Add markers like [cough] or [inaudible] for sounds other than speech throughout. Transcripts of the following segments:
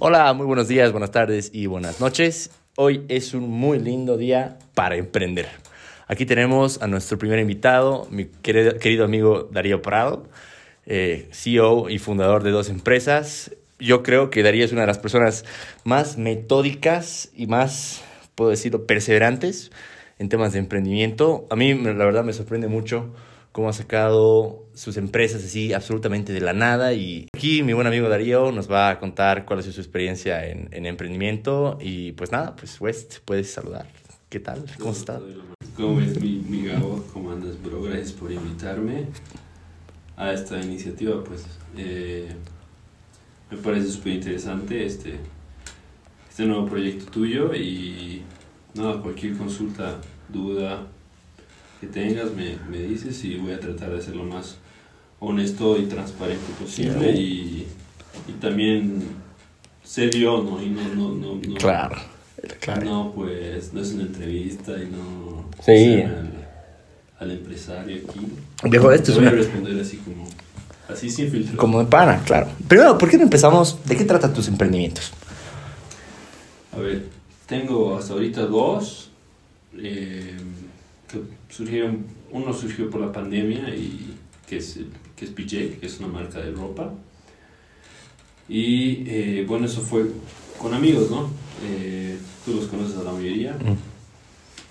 Hola, muy buenos días, buenas tardes y buenas noches. Hoy es un muy lindo día para emprender. Aquí tenemos a nuestro primer invitado, mi querido, amigo Darío Prado, eh, CEO y fundador de dos empresas. Yo creo que Darío es una de las personas más metódicas y más, puedo decirlo, perseverantes en temas de emprendimiento. A mí, la verdad, me sorprende mucho cómo ha sacado sus empresas así absolutamente de la nada. Y aquí mi buen amigo Darío nos va a contar cuál ha sido su experiencia en, en emprendimiento. Y pues nada, pues West, puedes saludar. ¿Qué tal? ¿Cómo estás? ¿Cómo es mi, mi Gabo? ¿Cómo andas, bro? Gracias por invitarme a esta iniciativa. Pues eh, me parece súper interesante este, este nuevo proyecto tuyo y nada, cualquier consulta, duda que tengas me, me dices y voy a tratar de ser lo más honesto y transparente posible y, y también ser yo, ¿no? Y no, no, no, no Claro, claro. no, pues no es una entrevista y no Sí. al, al empresario aquí. Viejo, esto es voy a una... responder así como, así sin filtro. Como de pana, claro. Primero, ¿por qué no empezamos? ¿De qué tratan tus emprendimientos? A ver, tengo hasta ahorita dos eh, que surgieron. Uno surgió por la pandemia y que es, que es PJ, que es una marca de ropa. Y eh, bueno, eso fue con amigos, ¿no? Eh, tú los conoces a la mayoría.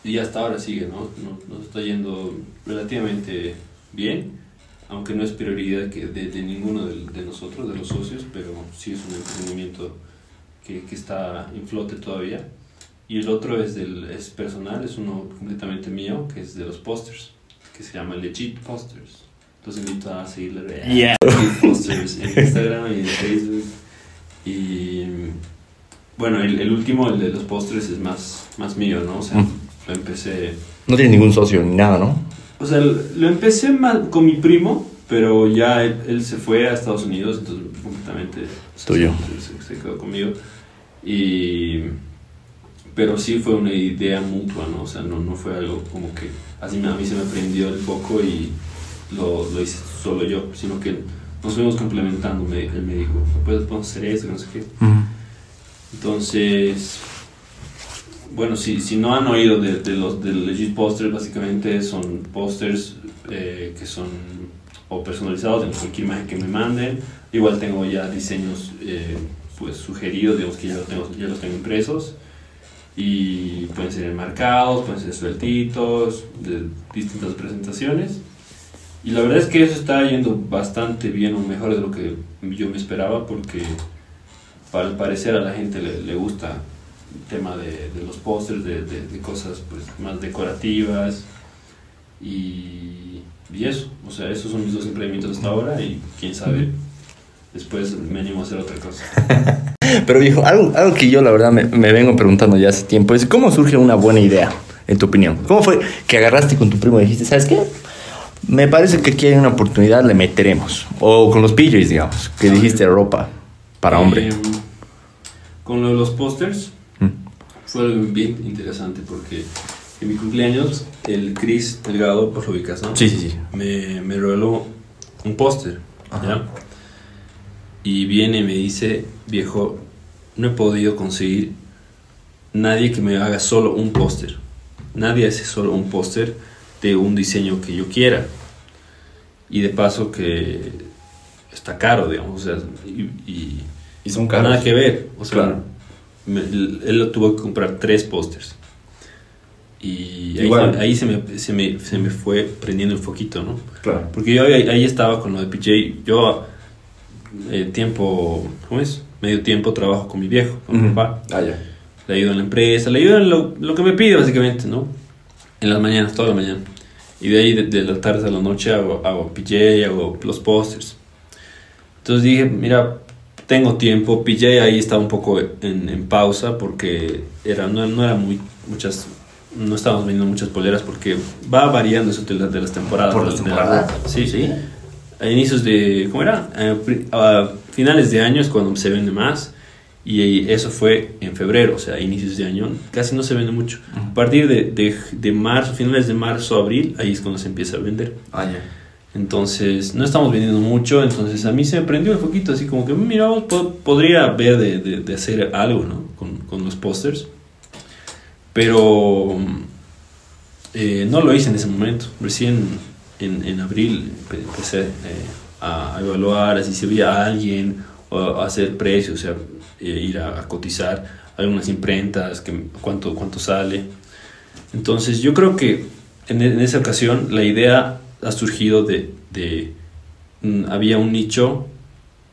Y hasta ahora sigue, ¿no? Nos, nos está yendo relativamente bien, aunque no es prioridad que de, de ninguno de, de nosotros, de los socios, pero sí es un emprendimiento que, que está en flote todavía. Y el otro es, del, es personal, es uno completamente mío, que es de los posters, que se llama Legit Posters. Los invito a seguirle Yeah. Legit Posters en Instagram y en Facebook. Y bueno, el, el último, el de los posters, es más, más mío, ¿no? O sea, Mm. lo empecé No tienes ningún socio ni nada, ¿no? o sea, lo empecé mal con mi primo, pero ya él, él se fue a Estados Unidos, entonces completamente Tuyo. Se- se quedó conmigo. Y, pero sí fue una idea mutua, ¿no? O sea, no, no fue algo como que así a mí se me prendió el foco y lo, lo hice solo yo, sino que nos fuimos complementando. Me, él me dijo, ¿puedes podemos hacer esto? No sé qué. Entonces, bueno, si, si no han oído de, de los de Legit Posters, básicamente son posters eh, que son o personalizados en cualquier imagen que me manden. Igual tengo ya diseños eh, pues sugeridos, digamos que ya los tengo, ya los tengo impresos. Y pueden ser enmarcados, pueden ser sueltitos, de distintas presentaciones. Y la verdad es que eso está yendo bastante bien o mejor de lo que yo me esperaba porque al parecer a la gente le, gusta el tema de, los pósters, de cosas pues, más decorativas y, y eso. O sea, esos son mis dos emprendimientos hasta ahora y quién sabe, después me animo a hacer otra cosa. [laughs] Pero viejo, algo, algo que yo la verdad me, me vengo preguntando ya hace tiempo es ¿cómo surge una buena idea, en tu opinión? ¿Cómo fue que agarraste con tu primo y dijiste, ¿sabes qué? Me parece que aquí hay una oportunidad, le meteremos. O con los PJs, digamos, que dijiste ropa para hombre. Eh, con lo de los pósters Mm. fue bien interesante porque en mi cumpleaños el Chris Delgado, por lo ubicas, ¿no? Sí, sí, sí. me, me regaló un póster. ¿ya? Y viene y me dice, viejo, no he podido conseguir nadie que me haga solo un póster. Nadie hace solo un póster de un diseño que yo quiera. Y de paso que está caro, digamos, o sea, y, y- Y son nada que ver. O sea, Claro. me- él, lo tuvo que comprar tres pósters. Y ahí, Igual. ahí se, me, se, me, se me fue prendiendo el foquito, ¿no? Claro. Porque yo ahí, ahí estaba con lo de PJ. Yo, eh, tiempo, ¿cómo es? Medio tiempo trabajo con mi viejo, con mi papá. Ah, ya. Le ayudo en la empresa, le ayudo en lo, lo que me pide, básicamente, ¿no? En las mañanas, toda la mañana. Y de ahí, de, de la tarde a la noche, hago, hago PJ, hago los pósters. Entonces dije, mira, tengo tiempo. PJ ahí estaba un poco en, en pausa porque era, no, no era muy, muchas, no estábamos vendiendo muchas poleras porque va variando eso de, la- de las temporadas. Por las la- temporadas. Sí, sí. A inicios de, ¿cómo era? A, a finales de años cuando se vende más Y eso fue en febrero, o sea, inicios de año. Casi no se vende mucho. A partir de, de, de marzo, finales de marzo, abril, ahí es cuando se empieza a vender. Ah, ya. Entonces, no estamos vendiendo mucho, entonces a mí se me prendió el foquito, así como que, mira, podría ver de, de, de, hacer algo, ¿no? Con, con los pósters. Pero eh, no lo hice en ese momento. Recién en, en abril empecé eh, a evaluar así si había alguien o hacer precios, o sea, eh, ir a, cotizar algunas imprentas, que, cuánto, cuánto sale. Entonces yo creo que en, en esa ocasión la idea ha surgido de, de mm, había un nicho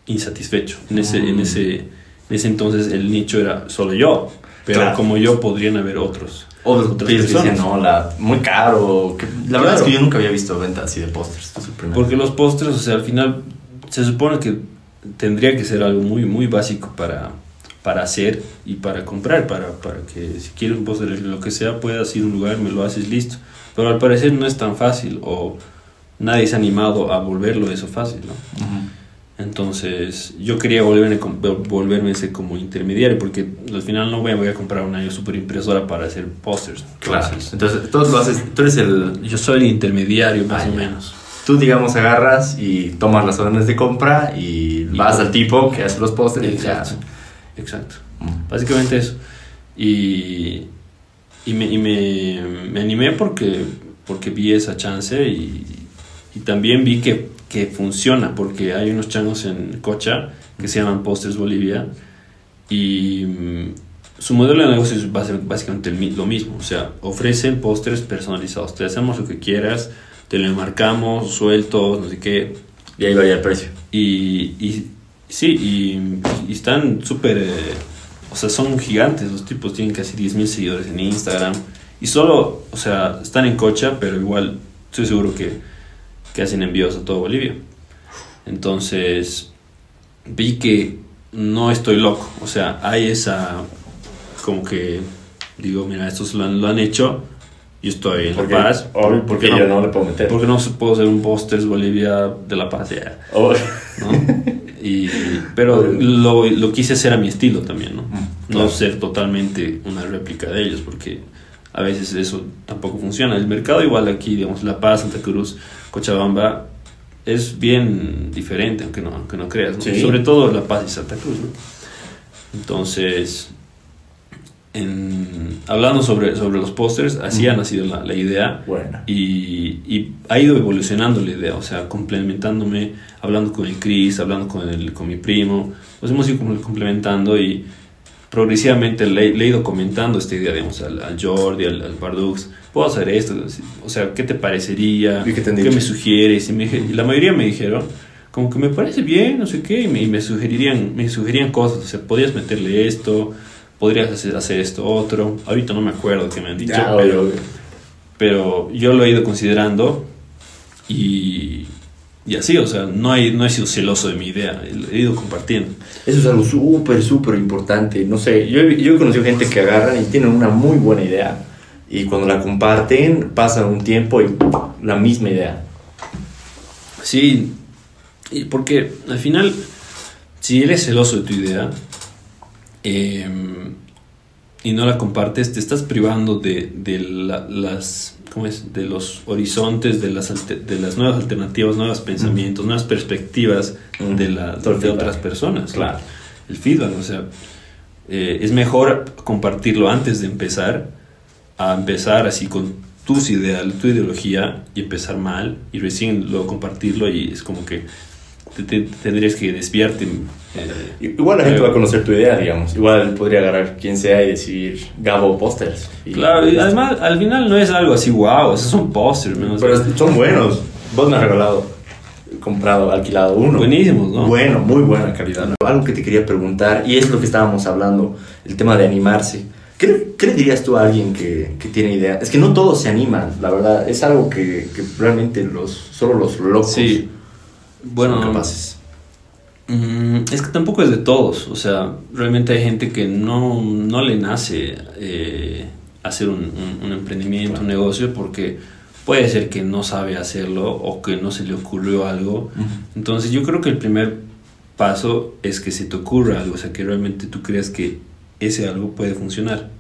insatisfecho. En ese, en, mm. ese, en ese entonces el nicho era solo yo, pero como yo podrían haber otros. Otros, otras personas. no, la, muy caro. la verdad es que yo nunca había visto ventas así de pósters. Porque los pósters, o sea, al final se supone que tendría que ser algo muy, muy básico para, para hacer y para comprar, para, para que si quieres un póster, lo que sea, puedas ir a un lugar, me lo haces listo. Pero al parecer no es tan fácil o nadie se ha animado a volverlo eso fácil, ¿no? Entonces, yo quería volverme, volverme ese como intermediario, porque al final no voy a, voy a comprar una super impresora para hacer posters. Claro. Entonces, tú lo haces, tú eres el... Yo soy el intermediario, más ah, o menos. Tú, digamos, agarras y tomas las órdenes de compra y, vas al tipo que hace los posters. Exacto. Exacto. Mm. Básicamente eso. Y, y, me, y me, me, animé porque, porque vi esa chance y, y también vi que, que, funciona, porque hay unos changos en Cocha que se llaman Posters Bolivia y mm, su modelo de negocio es básicamente lo mismo, o sea, ofrecen pósters personalizados, te hacemos lo que quieras, te lo marcamos, sueltos, no sé qué. Y ahí varía el precio. Y, y sí, y, están súper, eh, o sea, son gigantes, los tipos tienen casi 10.000 seguidores en Instagram. Y solo, o sea, están en Cocha, pero igual estoy seguro que que hacen envíos a todo Bolivia. Entonces vi que no estoy loco, o sea, hay esa como que digo, mira, estos lo han, lo han hecho, yo estoy en La Paz. Obvio, porque no, yo no le puedo meter. Porque no puedo hacer un póster Bolivia de La Paz ya. Y, pero [laughs] lo, lo, quise hacer a mi estilo también, ¿no? Mm, no ser totalmente una réplica de ellos, porque a veces eso tampoco funciona. El mercado igual aquí, digamos, La Paz, Santa Cruz, Cochabamba es bien diferente, aunque no, aunque no creas, sobre todo La Paz y Santa Cruz. Entonces, en, hablando sobre, sobre los pósters, así ha nacido la, la idea. Y, y, ha ido evolucionando la idea, o sea, complementándome, hablando con el Chris, hablando con, el, con mi primo, nos hemos ido complementando y progresivamente le, he ido comentando esta idea, digamos, al, al Jordi, al, al Bardux, puedo hacer esto, o sea, ¿qué te parecería? ¿Qué, me sugieres? Y, me, la mayoría me dijeron, como que me parece bien, no sé qué, y me, sugerirían, me sugerían cosas, o sea, podrías meterle esto, podrías hacer, hacer esto otro, ahorita no me acuerdo qué me han dicho, pero, pero yo lo he ido considerando y, y así, o sea, no, hay, no he sido celoso de mi idea, he ido compartiendo. Eso es algo súper, súper importante. No sé, yo, yo he conocido gente que agarran y tienen una muy buena idea y cuando la comparten pasa un tiempo y la misma idea. Sí, porque al final, si eres celoso de tu idea em, y no la compartes, te estás privando de, de las, ¿cómo es? de los horizontes, de las, de las nuevas alternativas, nuevos pensamientos, nuevas perspectivas de, la, de otras personas. Claro. El feedback, o sea, eh, es mejor compartirlo antes de empezar a empezar así con tus ideas, tu ideología y empezar mal y recién luego compartirlo y es como que te, tendrías que despierten. Eh, Igual la gente va a conocer tu idea, digamos. Igual podría agarrar quien sea y decir Gabo Posters. claro, y además al final no es algo así, wow, esos son posters. Pero son buenos. Vos me has regalado, comprado, alquilado uno. Buenísimos, ¿no? Bueno, muy buena calidad. Algo que te quería preguntar, y es lo que estábamos hablando, el tema de animarse. ¿Qué, ¿Qué, le dirías tú a alguien que, que, tiene idea? Es que no todos se animan, la verdad. Es algo que, que realmente los, solo los locos sí. Bueno, capaces. Mm, es que tampoco es de todos. O sea, realmente hay gente que no, no le nace eh, hacer un, un, emprendimiento, un negocio, porque puede ser que no sabe hacerlo o que no se le ocurrió algo. Entonces yo creo que el primer paso es que se te ocurra algo, o sea, que realmente tú creas que ese algo puede funcionar.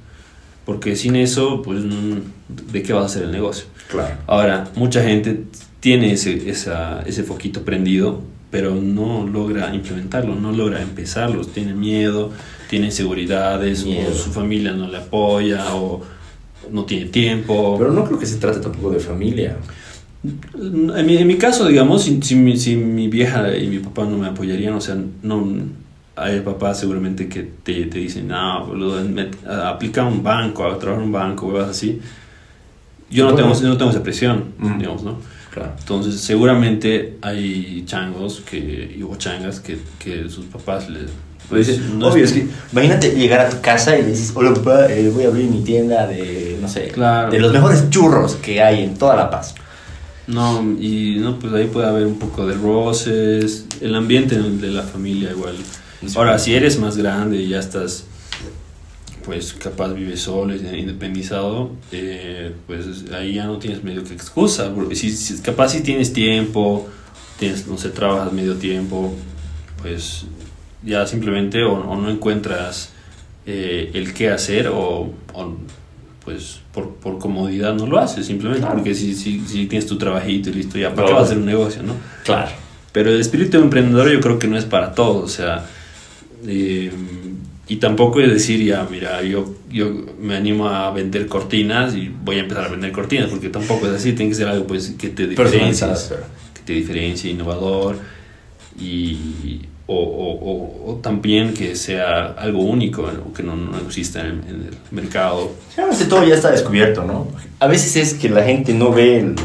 Porque sin eso, pues, mm, ¿de qué vas a hacer el negocio? Claro. Ahora, mucha gente tiene ese, esa, ese foquito prendido, pero no logra implementarlo, no logra empezarlo, tiene miedo, tiene inseguridades, Miedo. o su familia no le apoya, o no tiene tiempo. Pero no creo que se trate tampoco de familia. En mi, en mi caso, digamos, si, si, mi, si mi vieja y mi papá no me apoyarían, o sea, no hay papás seguramente que te, te dicen, no, boludo, met- aplica a un banco, a trabajar un banco, huevas así. Yo no, Bueno. tengo, no tengo esa presión, Mm. digamos, ¿no? Claro. Entonces, seguramente hay changos que, o changas que, que sus papás les... Pues dice, no obvio, es- es que imagínate llegar a tu casa y le dices, hola papá, eh, voy a abrir mi tienda de, no sé, Claro. de los mejores churros que hay en toda La Paz. No, y no, pues ahí puede haber un poco de roces, el ambiente de la familia igual. Ahora, si eres más grande y ya estás, pues capaz vives solo, y independizado, eh, pues ahí ya no tienes medio que excusa. porque Si, si- capaz si tienes tiempo, tienes, no sé, trabajas medio tiempo, pues ya simplemente o, o no encuentras eh, el qué hacer o, o, pues por, por comodidad no lo haces simplemente Claro. porque si, si, si tienes tu trabajito y listo ya, ¿para No. qué vas a hacer un negocio, no? Claro. Pero el espíritu emprendedor yo creo que no es para todos, o sea, eh, y tampoco es decir, ya, mira, yo, yo me animo a vender cortinas y voy a empezar a vender cortinas, porque tampoco es así, tiene que ser algo pues que te pero- que te diferencie, innovador, y, o, o, o- o también que sea algo único, o que no, no exista en, en el mercado. Realmente todo ya está descubierto, ¿no? A veces es que la gente no ve el...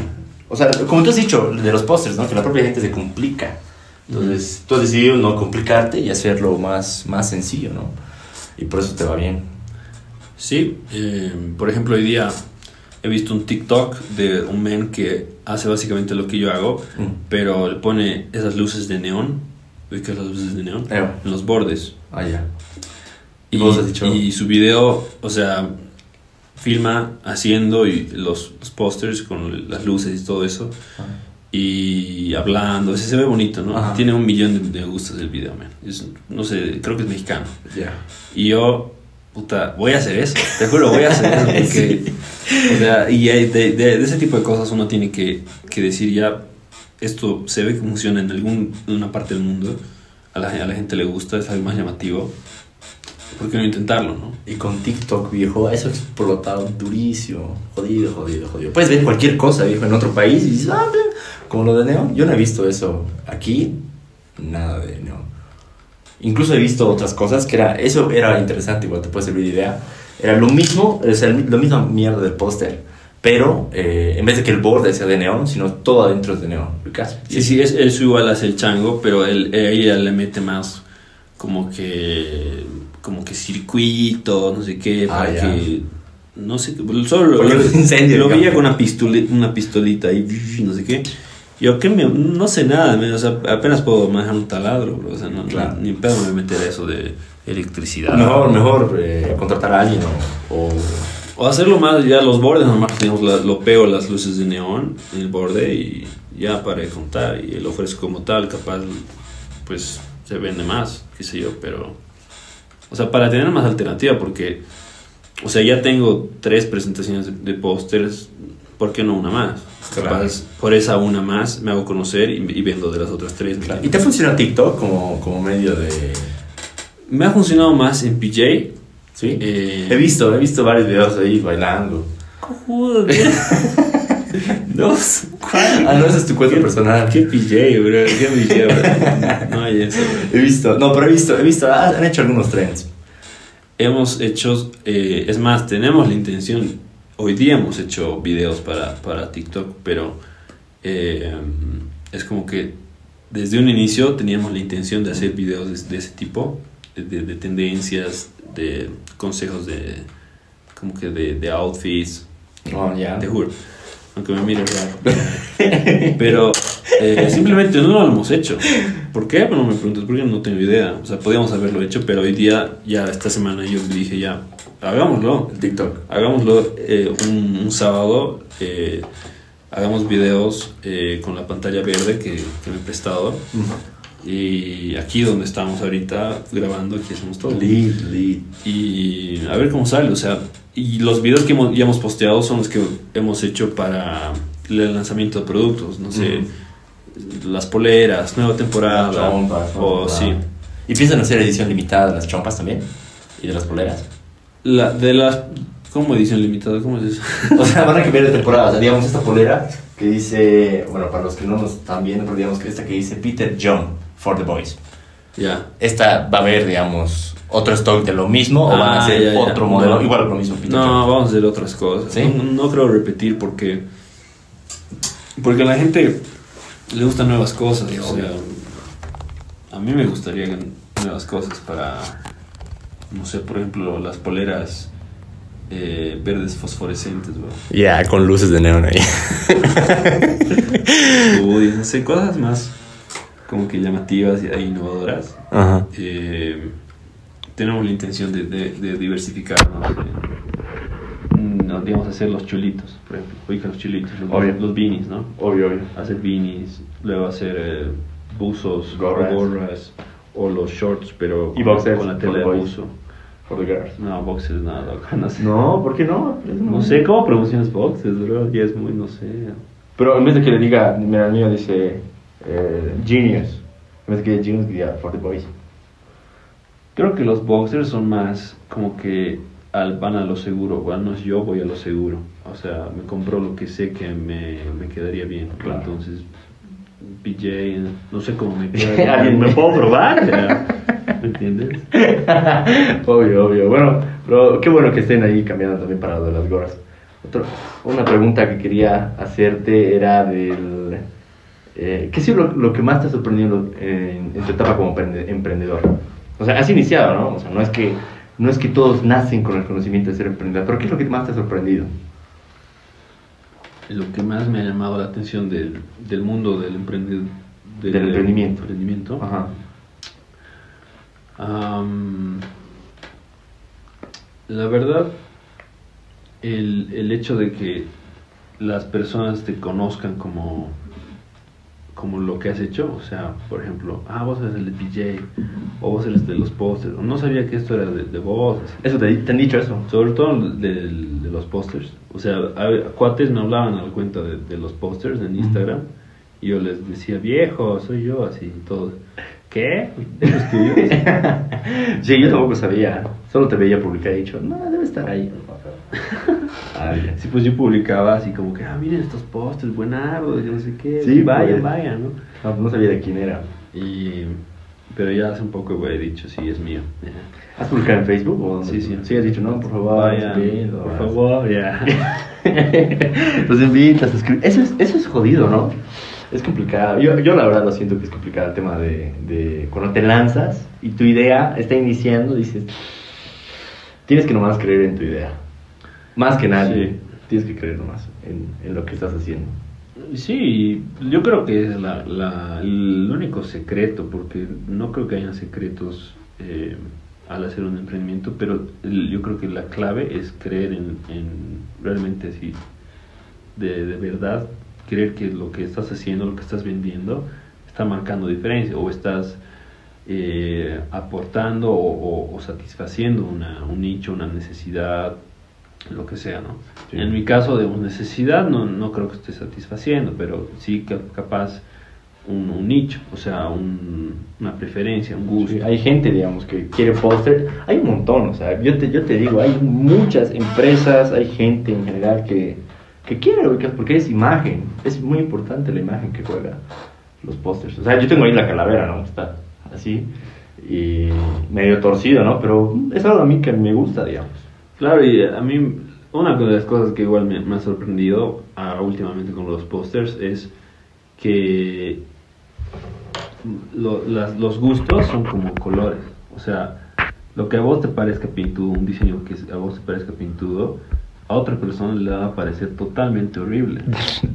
O sea, como tú has dicho, de los pósters, ¿no? Que la propia gente se complica. Entonces, tú has decidido no complicarte y hacerlo más, más sencillo, ¿no? Y por eso te va bien. Sí, eh, por ejemplo, hoy día he visto un TikTok de un men que hace básicamente lo que yo hago, Mm. pero le pone esas luces de neón, ¿ubicas las luces de neón? Eh. En los bordes. Ah, ya. Y, Vos has dicho- y su video, o sea, filma haciendo y los, los pósters con las luces y todo eso, y hablando, o sea, se ve bonito, ¿no? Ajá. Tiene un millón de, de gustos el video, man. Es- no sé, creo que es mexicano. Ya. Y yo, puta, voy a hacer eso. Te juro, voy a hacer eso. [laughs] Porque, o sea, y de, de- de ese tipo de cosas uno tiene que, que decir ya, esto se ve que funciona en algún, en una parte del mundo. A la, a la gente le gusta, es algo más llamativo. ¿Por qué no intentarlo, no? Y con TikTok, viejo, eso explotado durísimo. Jodido, jodido, jodido. Puedes ver cualquier cosa, viejo, en otro país y dices, ah, ve, como lo de Neon. Yo no he visto eso aquí, nada de Neon. Incluso he visto otras cosas que era, eso era interesante, igual te puede servir de idea. Era lo mismo, o sea, lo misma mierda del póster, pero eh, en vez de que el borde sea de neón, sino todo adentro es de neón. Sí, sí, es, eso igual hace el chango, pero él, ella le mete más como que como que circuito, no sé qué, Ah, para ya. que no sé, solo lo, es incendio, lo veía con una pistolita, una pistolita y [laughs] no sé qué. Yo que me, no sé nada, me- o sea, apenas puedo manejar un taladro, bro, o sea, no, Claro. ni pedo me voy a meter a eso de electricidad. Mejor, mejor eh, contratar a alguien o, o- O hacerlo más, ya los bordes nomás, digamos, la- lo pego las luces de neón en el borde y ya para contar. Y lo ofrezco como tal, capaz, pues se vende más, qué sé yo, pero. O sea, para tener más alternativa, porque. O sea, ya tengo tres presentaciones de, de pósters, ¿por qué no una más? Claro. Capaz, por esa una más me hago conocer y, y vendo de las otras tres. ¿me ¿Y te funciona TikTok como, como medio de... Me ha funcionado más en PJ. ¿Sí? eh, He visto, he visto varios videos ahí bailando. Cojudo, Dos. [laughs] Ah, no, esa es tu cuenta ¿Qué- personal. Qué PJ, bro. Qué PJ, bro. No hay eso, bro. He visto, no, pero he visto, he visto, ah, han hecho algunos trends. Hemos hecho, eh, es más, tenemos la intención, hoy día hemos hecho videos para, para TikTok, pero eh, es como que desde un inicio teníamos la intención de hacer videos de, de ese tipo, de, de- de tendencias, de consejos de, como que de, de outfits, No, ya. te juro. Aunque me mire raro. Pero eh, simplemente no lo hemos hecho. ¿Por qué? Bueno, me preguntas, porque no tengo idea. O sea, podíamos haberlo hecho, pero hoy día, ya esta semana, yo dije, ya, hagámoslo. El TikTok. Hagámoslo eh, un, un sábado. eh, hagamos videos eh, con la pantalla verde que, que me he prestado. Y aquí donde estamos ahorita grabando, aquí hacemos todo. Lead, lead. Y a ver cómo sale, o sea, y los videos que hemos, ya hemos posteado son los que hemos hecho para el lanzamiento de productos, no sé, las poleras, nueva temporada, Las chompas, o sí. ¿Y piensan hacer edición limitada de las chompas también? ¿Y de las poleras? La, de las, ¿cómo edición limitada? ¿Cómo es eso? [laughs] O sea, van a cambiar de temporada. O sea, digamos, esta polera que dice, bueno, para los que no nos están viendo, pero digamos que esta que dice Peter John for the Boys. ya. Esta va a haber, digamos, otro stock de lo mismo o van a Ah, hacer ya, ya. otro modelo No. igual lo mismo Peter No, John. vamos a hacer otras cosas. ¿Sí? No, no creo repetir porque. Porque la gente le gustan nuevas cosas. Sí, o sea, a mí me gustaría nuevas cosas para. No sé, por ejemplo, las poleras eh, verdes fosforescentes. Ya, con luces de neón ahí. Uy, no sé, cosas más como que llamativas e innovadoras. Ajá. Eh, tenemos la intención de, de, de diversificarnos. eh, no, digamos, hacer los chulitos, por ejemplo. Ubica los chulitos, los, Obvio. los beanies, ¿no? Obvio, obvio. Hacer beanies, luego hacer eh, buzos, Gorras. gorras, o los shorts, pero Y con- boxers, con la tela the de buzo. For the girls. No, boxers, nada, loco, no sé. No, ¿por qué no? No sé cómo promocionas boxers, bro. Ya es muy, no sé. Pero en vez de que le diga, mira, el mío dice eh, Genius. En vez de que diga Genius, diría For the Boys. Creo que los boxers son más como que al, van a lo seguro, o al menos yo voy a lo seguro. O sea, me compro lo que sé que me, me quedaría bien. Claro. Entonces, PJ, no sé cómo me [laughs] queda. ¿Alguien me puedo probar? ¿Me entiendes? [laughs] obvio, obvio. Bueno, pero qué bueno que estén ahí cambiando también para lo de las gorras. Otro- una pregunta que quería hacerte era del... Eh, ¿Qué ha sido lo, lo que más te ha sorprendido en, en tu etapa como emprende- emprendedor? O sea, has iniciado, ¿no? O sea, no es, que, no es que todos nacen con el conocimiento de ser emprendedor, pero ¿qué es lo que más te ha sorprendido? Lo que más me ha llamado la atención del, del mundo del, emprendi- Del emprendimiento. emprendimiento, Ajá. La verdad, el, el hecho de que las personas te conozcan como, como lo que has hecho, o sea, por ejemplo, ah, vos eres el de PJ, o vos eres de los pósters, no sabía que esto era de, de vos. Eso te, te han dicho eso. sobre todo de, los pósters, o sea, a- cuates me hablaban al cuenta de, de los pósters en Instagram, y yo les decía, viejo, soy yo, así, todos, ¿qué? ¿Eso es tuyo? [laughs] Sí, yo tampoco sabía. Solo te veía publicar y he dicho, no, debe estar ahí. Ah. Sí, pues yo publicaba así como que, ah, miren estos pósters, buenardos, yo no sé qué. Sí, vayan, pues. vayan, ¿no? No, no sabía de quién era. Y, pero ya hace un poco, güey, he dicho, sí, es mío. ¿Has publicado en Facebook? O Sí, sí. Sí, has dicho, no, por favor, Vayan, suscríbelo, por favor, ya. [laughs] Los invitas. Eso es, eso es jodido, ¿no? Es complicado. Yo, yo la verdad lo siento que es complicado el tema de, de cuando te lanzas y tu idea está iniciando, dices, tienes que nomás creer en tu idea. Más que nadie. Sí. Tienes que creer nomás en, en lo que estás haciendo. Sí, yo creo que es la, la- el único secreto, porque no creo que hayan secretos eh, al hacer un emprendimiento, pero el- yo creo que la clave es creer en, en realmente así, de, de verdad, creer que lo que estás haciendo, lo que estás vendiendo, está marcando diferencia o estás eh, aportando o, o- o satisfaciendo una, un nicho, una necesidad, lo que sea, ¿no? Sí. En mi caso de necesidad no, no creo que esté satisfaciendo, pero sí ca- capaz un, un nicho, o sea, un- una preferencia, un gusto. Sí, hay gente, digamos, que quiere póster. Hay un montón, o sea, yo te, yo te digo, hay muchas empresas, hay gente en general que, que quiere ubicas porque es imagen. Es muy importante la imagen que juega los pósters. O sea, yo tengo ahí la calavera, ¿no? Está así y medio torcido, ¿no? Pero es algo a mí que me gusta, digamos. Claro, y a mí una de las cosas que igual me, me ha sorprendido ah, últimamente con los pósters es que lo- las- los gustos son como colores. O sea, lo que a vos te parezca pintudo, un diseño que a vos te parezca pintudo, a otra persona le va a parecer totalmente horrible. [laughs]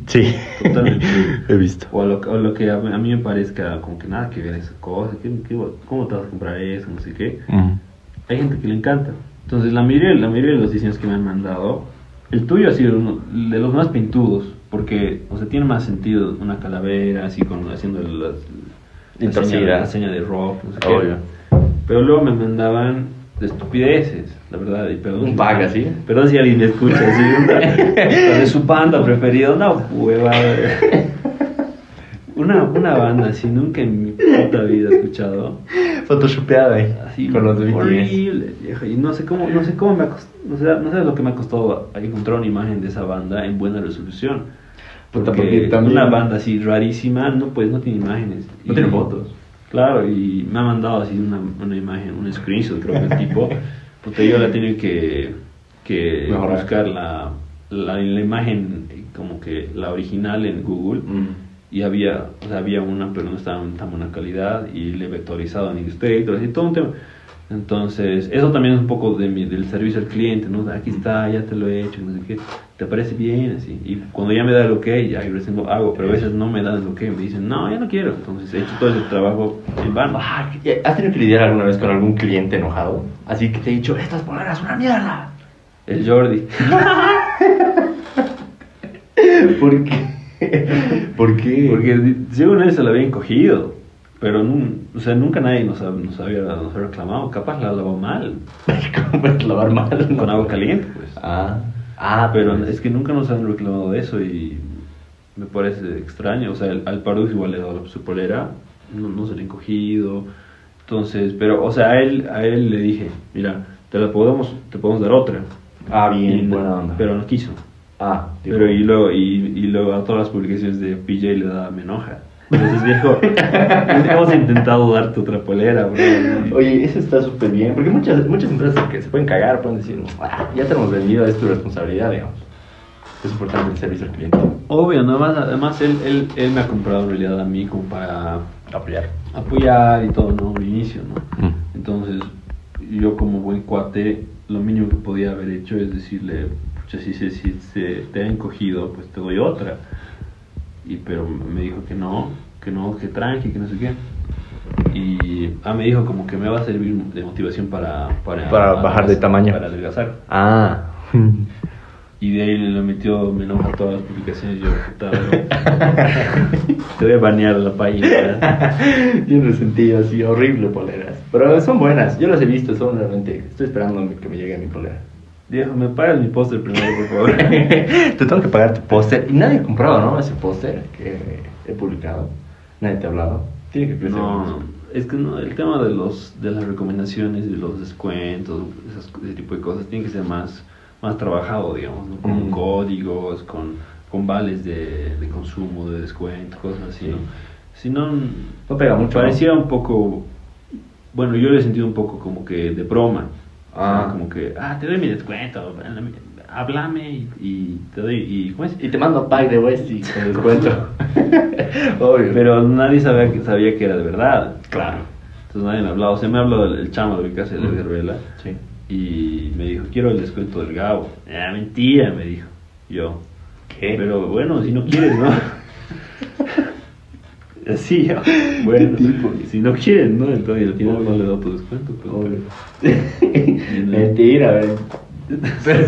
Sí, Totalmente. he visto. O a lo, o lo que a, a mí me parezca como que nada que ver esa cosa, ¿qué- qué- ¿cómo te vas a comprar eso? No sé qué. Hay gente que le encanta. Entonces, la mayoría, la mayoría de los diseños que me han mandado, el tuyo ha sido uno de los más pintudos, porque, o sea, tiene más sentido una calavera, así, con, haciendo las, la seña, la seña de rock, no sé qué. Obvio. Pero luego me mandaban de estupideces, la verdad. Y perdón, Un si- paga, ¿sí? Perdón si alguien me escucha así. de [laughs] su banda preferida, una hueva. [laughs] Una, una banda así, nunca en mi puta vida he escuchado. Photoshopeada ahí. Así, con los horrible, viejo. Y no sé cómo, no sé cómo me ha cost- no sé, no sé lo que me ha costado encontrar una imagen de esa banda en buena resolución. Porque, porque también- una banda así rarísima, no pues no tiene imágenes. No Y- tiene fotos. Claro, y me ha mandado así una, una imagen, un screenshot creo que el tipo. [laughs] Puta, yo la tenía que, que Mejorar. buscar la, la, la imagen eh, como que la original en Google Mm. Y había, o sea, había una, pero no estaba en tan buena calidad y le en Illustrator, así todo un tema. Entonces, eso también es un poco de mi, del servicio al cliente, ¿no? Aquí está, ya te lo he hecho, no sé qué, te parece bien, así. Y cuando ya me da el ok, ya yo recién lo hago, pero a veces no me dan el ok, me dicen, no, ya no quiero. Entonces, he hecho todo ese trabajo en vano. Ah, ¿Has tenido que lidiar alguna vez con algún cliente enojado? Así que te he dicho, estas poleras son una mierda. El Jordi. [laughs] ¿Por qué? [laughs] ¿Por qué? Porque según él se la habían cogido, pero o sea, nunca nadie nos, ha- nos, había, nos había reclamado. Capaz la lavó mal, [laughs] ¿Cómo puedes lavar mal? con agua caliente, pues. Ah, ah Pero pues. es que nunca nos han reclamado de eso y me parece extraño. O sea, el- al Pardus igual le dado su polera, no, no se le han cogido. Entonces, pero, o sea, a él, a él le dije, mira, te la podemos, te podemos dar otra. Ah, bien, buena onda. Pero no quiso. Ah, Pero y luego, y, y luego a todas las publicaciones de PJ le da, me enoja. Entonces, viejo, [laughs] hemos intentado darte otra polera, bro. Oye, eso está súper bien, porque muchas, muchas empresas que se pueden cagar pueden decir, "Ah, ya te hemos vendido, es tu responsabilidad, digamos. Es importante el servicio al cliente. Obvio, nada más, además él, él, él me ha comprado en realidad a mí como para Apoyar. apoyar y todo, ¿no? Al inicio, ¿no? Entonces, yo como buen cuate, lo mínimo que podía haber hecho es decirle, pucha, si, se- si se te han cogido, pues te doy otra. Y, pero me dijo que no, que no, que tranqui, que no sé qué. Y ah, me dijo como que me va a servir de motivación para... Para, Para bajar de tamaño. Para adelgazar. Ah. [laughs] Y de ahí le metió, me enoja todas las publicaciones. Yo, puta, [laughs] te voy a banear la página. Bien [laughs] resentido, así, horrible poleras. Pero son buenas, yo las he visto, son realmente. Estoy esperando que me llegue mi polera. Viejo, me pagas mi póster primero, por favor. [laughs] te tengo que pagar tu póster. Y nadie ha comprado, ¿no? Ese póster que he publicado. Nadie te ha hablado. Tiene que crecer. No, es que no, el tema de los de las recomendaciones, de los descuentos, esas- ese tipo de cosas, tiene que ser más, más trabajado, digamos, ¿no? con Mm. códigos, con, con vales de, de consumo, de descuento, cosas así, ¿no? Si no, No pega mucho, Parecía un poco, bueno, yo lo he sentido un poco como que de broma. Ah. Como que, ah, te doy mi descuento, háblame y, y te doy, y ¿cómo es? Y te mando pack de West y [laughs] con descuento. [laughs] Obvio. Pero nadie sabía que, sabía que era de verdad. Claro. Entonces nadie me hablaba. O sea, me habló el, el chamo de mi casa, el Vela, Sí. y me dijo, quiero el descuento del Gabo. Ah, mentira, me dijo. Yo. ¿Qué? Pero bueno, si no quieres, ¿no? [laughs] [laughs] Yo. [laughs] Bueno, tipo? si no quieres, ¿no? Entonces al final no le doy tu descuento. Pues. Obvio. [laughs] Mentira, ven. Pero,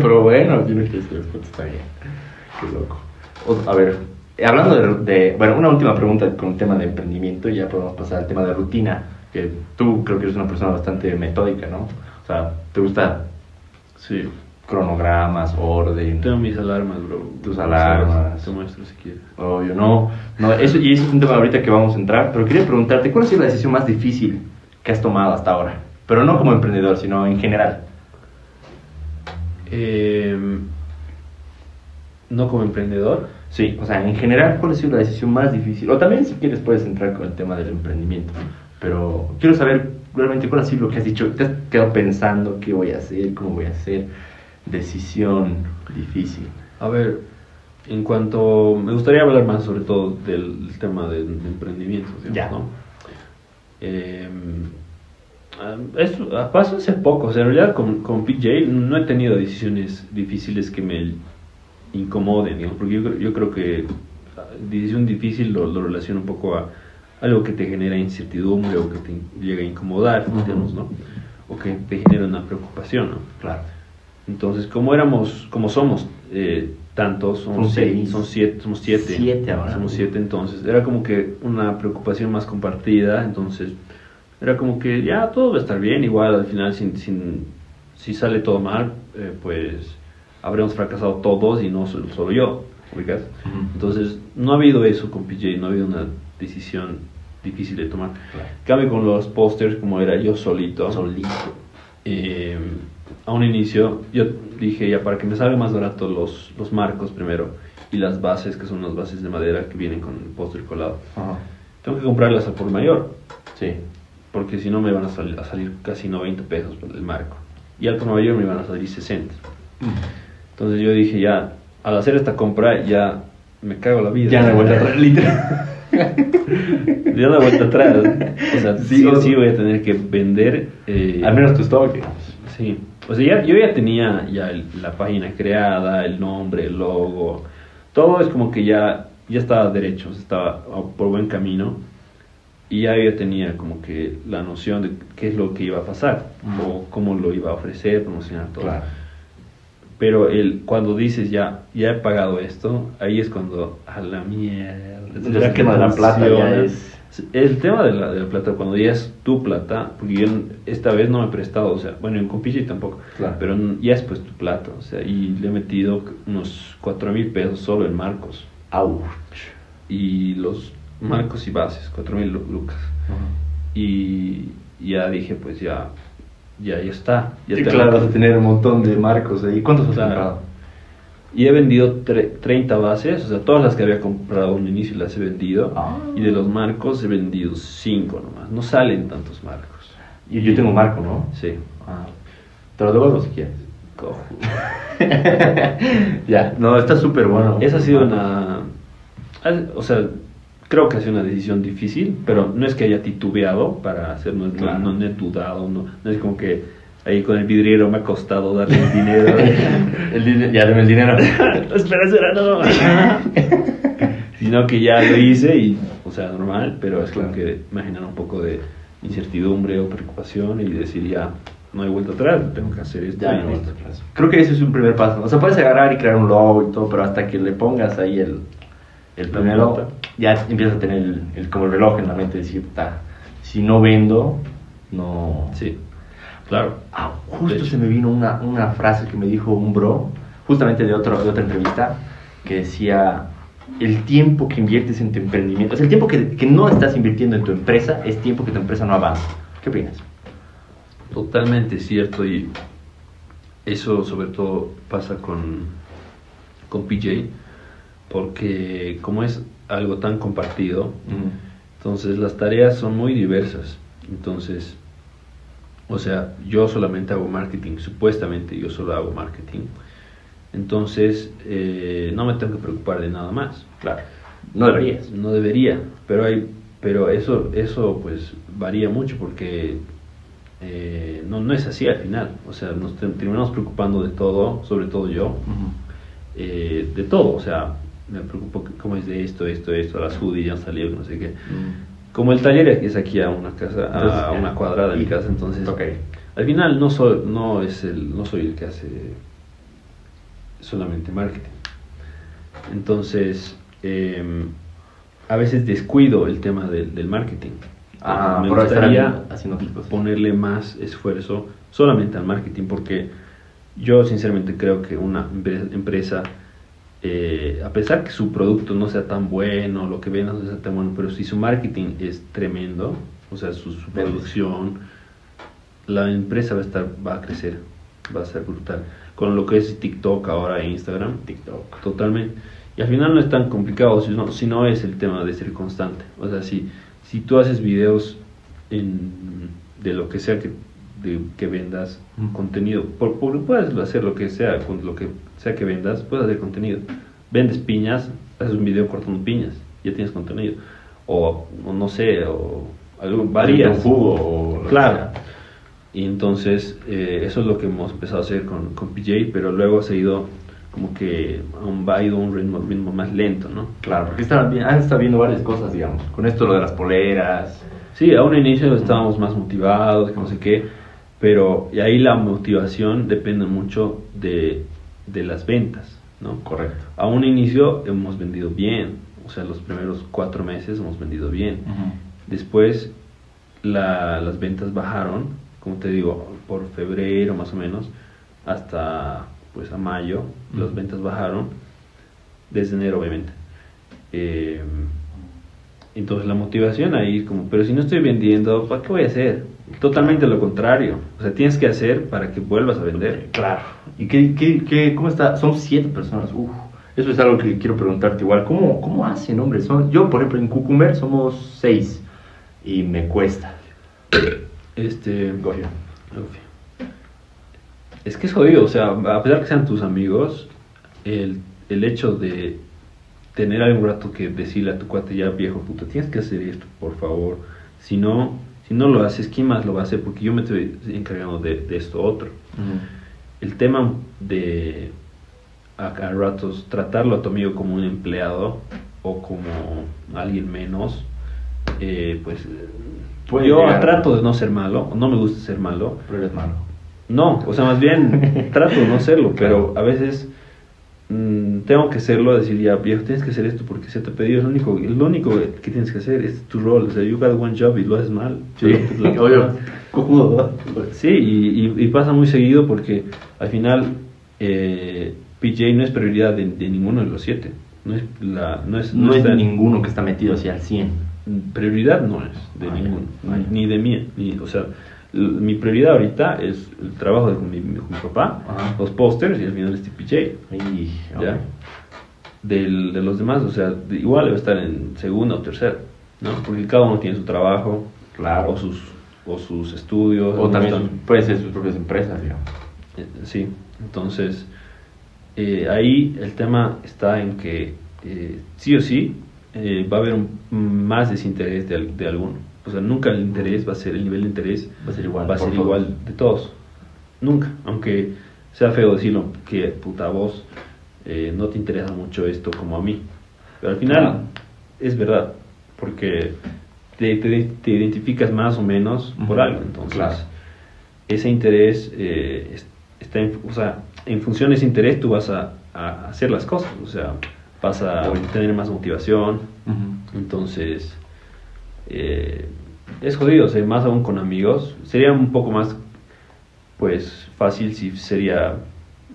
pero bueno, si no quieres que descuento está bien. Qué loco. O- a ver, hablando de, de- Bueno, una última pregunta con el tema de emprendimiento y ya podemos pasar al tema de rutina. Que tú creo que eres una persona bastante metódica, ¿no? O sea, te gusta Sí. Cronogramas, orden. Tengo mis alarmas, bro. Tus alarmas. Te muestro si quieres. Obvio, no. no eso, y ese es un tema ahorita que vamos a entrar, pero quería preguntarte, ¿cuál ha sido la decisión más difícil que has tomado hasta ahora? Pero no como emprendedor, sino en general. Eh, no como emprendedor. Sí, o sea, en general, ¿cuál ha sido la decisión más difícil? O también, si quieres, puedes entrar con el tema del emprendimiento. Pero quiero saber realmente cuál ha sido lo que has dicho. ¿Te has quedado pensando qué voy a hacer, cómo voy a hacer? Decisión difícil. A ver, en cuanto. Me gustaría hablar más sobre todo del, del tema de, de emprendimiento, digamos, Ya. ¿no? Eh, esto ah, pasó hace poco, o sea, en realidad con, con PJ no he tenido decisiones difíciles que me incomoden, digamos, porque yo, creo- yo creo que decisión difícil lo, lo relaciono un poco a algo que te genera incertidumbre o que te llega a incomodar, digamos, ¿no? O que te genera una preocupación, ¿no? Claro. Entonces, como éramos, como somos eh, tantos, son, Son seis, son siete, somos siete. Siete ahora. Somos siete entonces. Era como que una preocupación más compartida, entonces era como que ya todo va a estar bien, igual al final sin, sin- si sale todo mal, eh, pues habremos fracasado todos y no solo, solo yo, ubicas. Ujú. Entonces no ha habido eso con PJ, no ha habido una decisión difícil de tomar. Claro. Cambio con los pósters, como era yo solito, Solito. eh, a un inicio yo dije ya para que me salga más barato los, los marcos primero y las bases que son las bases de madera que vienen con el póster colado Ajá. tengo que comprarlas al por mayor Sí. porque si no me van a, sal- a salir casi 90 pesos el marco y al por mayor me van a salir 60 entonces yo dije ya al hacer esta compra ya me cago la vida Ya no hay vuelta atrás, literal. [laughs] ya hay vuelta atrás o sea Sí, sí o sí voy a tener que vender eh, Al menos tu stock. Sí, o sea, ya, yo ya tenía ya el- la página creada, el nombre, el logo, todo es como que ya, ya estaba derecho, estaba por buen camino y ya yo tenía como que la noción de qué es lo que iba a pasar o cómo lo iba a ofrecer, promocionar todo. Claro. Pero el, cuando dices ya, ya he pagado esto, ahí es cuando a la mierda. Tema de la plata ya es- El tema de la, de la plata, cuando ya es tu plata, porque yo esta vez no me he prestado, o sea, bueno, en Compigi tampoco, Claro. pero ya es pues tu plata, o sea, y le he metido unos 4 mil pesos solo en marcos. Ouch. Y los marcos y bases, 4 mil lu- lucas. Y ya dije, pues ya, ya, ya está. Ya claro, vas a tener un montón de marcos ahí. ¿Cuántos has Claro. comprado? Y he vendido tre- 30 bases, o sea, todas las que había comprado en un inicio las he vendido. Ah. Y de los marcos he vendido 5 nomás. No salen tantos marcos. Yo, yo tengo marco, ¿no? Sí. Ah. Te lo devuelvo si quieres. Cojo. [laughs] ya, no, está súper bueno. Esa ha sido una... ha- O sea, creo que ha sido una decisión difícil, pero no es que haya titubeado para hacer, no, no- Claro. no, no he dudado, no, no es como que ahí con el vidriero me ha costado darle el dinero. [laughs] el dinero, ya dame el dinero. espera, espera, no. [laughs] Sino que ya lo hice y, o sea, normal, pero es como Claro. que me genera un poco de incertidumbre o preocupación y decir ya, no hay vuelta atrás, tengo que hacer esto. Ya, no, listo. Creo que ese es un primer paso. O sea, puedes agarrar y crear un logo y todo, pero hasta que le pongas ahí el, el primero, ya empiezas a tener el, el- como el reloj en la mente, decir, "Ta, si no vendo, no... Sí, claro. Ah, justo se me vino una, una frase que me dijo un bro, justamente de, otro, de otra entrevista, que decía, el tiempo que inviertes en tu emprendimiento, o sea, el tiempo que, que no estás invirtiendo en tu empresa, es tiempo que tu empresa no avanza. ¿Qué opinas? Totalmente cierto y eso sobre todo pasa con, con PJ porque como es algo tan compartido, entonces las tareas son muy diversas. Entonces, o sea, yo solamente hago marketing, supuestamente yo solo hago marketing. Entonces, eh, no me tengo que preocupar de nada más. Claro. No deberías. No debería, pero hay, pero eso, eso pues varía mucho porque eh, no, no es así al final. O sea, nos te- terminamos preocupando de todo, sobre todo yo, eh, de todo. O sea, me preocupo cómo es de esto, esto, esto, las hoodies ya han salido, no sé qué. Como el taller es aquí a una casa, a Entonces, una cuadrada de mi casa, entonces al final no soy, no es el, no soy el que hace solamente marketing. Entonces, eh, a veces descuido el tema del, del marketing. Ah, me gustaría haciendo ponerle más esfuerzo solamente al marketing, porque yo sinceramente creo que una empre- empresa, eh, a pesar que su producto no sea tan bueno, lo que vendan no sea tan bueno, pero si su marketing es tremendo, o sea, su, producción, la empresa va a estar, va a crecer, va a ser brutal. Con lo que es TikTok ahora e Instagram, TikTok. Totalmente. Y al final no es tan complicado, sino, sino es el tema de ser constante. O sea, si, si tú haces videos en- de lo que sea que, de- que vendas Mm. contenido, por, por- puedes hacer lo que sea, con lo que sea que vendas, puedes hacer contenido. Vendes piñas, haces un video cortando piñas, ya tienes contenido. O, o no sé, o algo, varías. Jugo o Claro. Y entonces eh, eso es lo que hemos empezado a hacer con, con PJ, pero luego se ha ido como que aún va ido a un ritmo, ritmo más lento, ¿no? Claro, porque han estado viendo varias cosas, digamos. Con esto lo de las poleras. Sí, a un inicio estábamos más motivados, que no sé qué, pero y ahí la motivación depende mucho de, de las ventas. ¿no? Correcto. A un inicio hemos vendido bien, o sea, los primeros cuatro meses hemos vendido bien. Después la- las ventas bajaron, como te digo, por febrero más o menos, hasta pues a mayo, las ventas bajaron, desde enero obviamente. Eh, entonces la motivación ahí es como, pero si no estoy vendiendo, ¿para qué voy a hacer? Totalmente lo contrario, o sea, tienes que hacer para que vuelvas a vender. Claro. ¿Y qué, qué, qué- cómo está? Son siete personas. Uf. Eso es algo que quiero preguntarte igual. ¿Cómo, cómo hacen, hombre? Son, yo, por ejemplo, en Cucumber somos seis y me cuesta. Este. Es que es jodido, o sea, a pesar que sean tus amigos, el, el hecho de tener algún rato que decirle a tu cuate ya viejo, puta, tienes que hacer esto, por favor. Si no, si no lo haces, ¿quién más lo va a hacer? Porque yo me estoy encargando de, de esto otro. El tema de a, a ratos tratarlo a tu amigo como un empleado o como alguien menos, eh, pues Puede yo llegar. trato de no ser malo, no me gusta ser malo, Pero eres malo. no, o sea, más bien [laughs] trato de no serlo, pero a veces mm, tengo que serlo, decir ya, viejo, tienes que hacer esto porque se te pedido, es lo único, lo único que tienes que hacer, es tu rol, o sea, you got one job y lo haces mal. Sí, pues, [laughs] y, y- y pasa muy seguido porque al final eh, PJ no es prioridad de, de ninguno de los siete. No es, la, no es, No es está- ninguno que está metido así al 100. Prioridad no es de Ah, ninguno, ah, ni de mí. Ni, o sea, mi prioridad ahorita es el trabajo de con mi, con mi papá, Ajá. los pósters y al final este PJ. Ay, ¿ya? Del, de los demás, o sea, de- igual debe estar en segunda o tercera, ¿no? Porque cada uno tiene su trabajo, Claro. o sus, o sus estudios. O también están- pueden ser sus propias empresas, digamos. Eh, Sí, entonces eh, ahí el tema está en que eh, sí o sí eh, va a haber un, más desinterés de, de alguno. O sea, nunca el interés va a ser, el nivel de interés Va a ser igual va a ser todos. igual de todos. Nunca, aunque sea feo decirlo, que puta vos eh, no te interesa mucho esto como a mí. Pero al final Claro. es verdad, porque te, te- te identificas más o menos por algo. Entonces, claro. ese interés eh, es- está en, o sea, en función de ese interés tú vas a, a hacer las cosas, o sea, vas a tener más motivación, entonces eh, es jodido, o sea, más aún con amigos, sería un poco más pues fácil si sería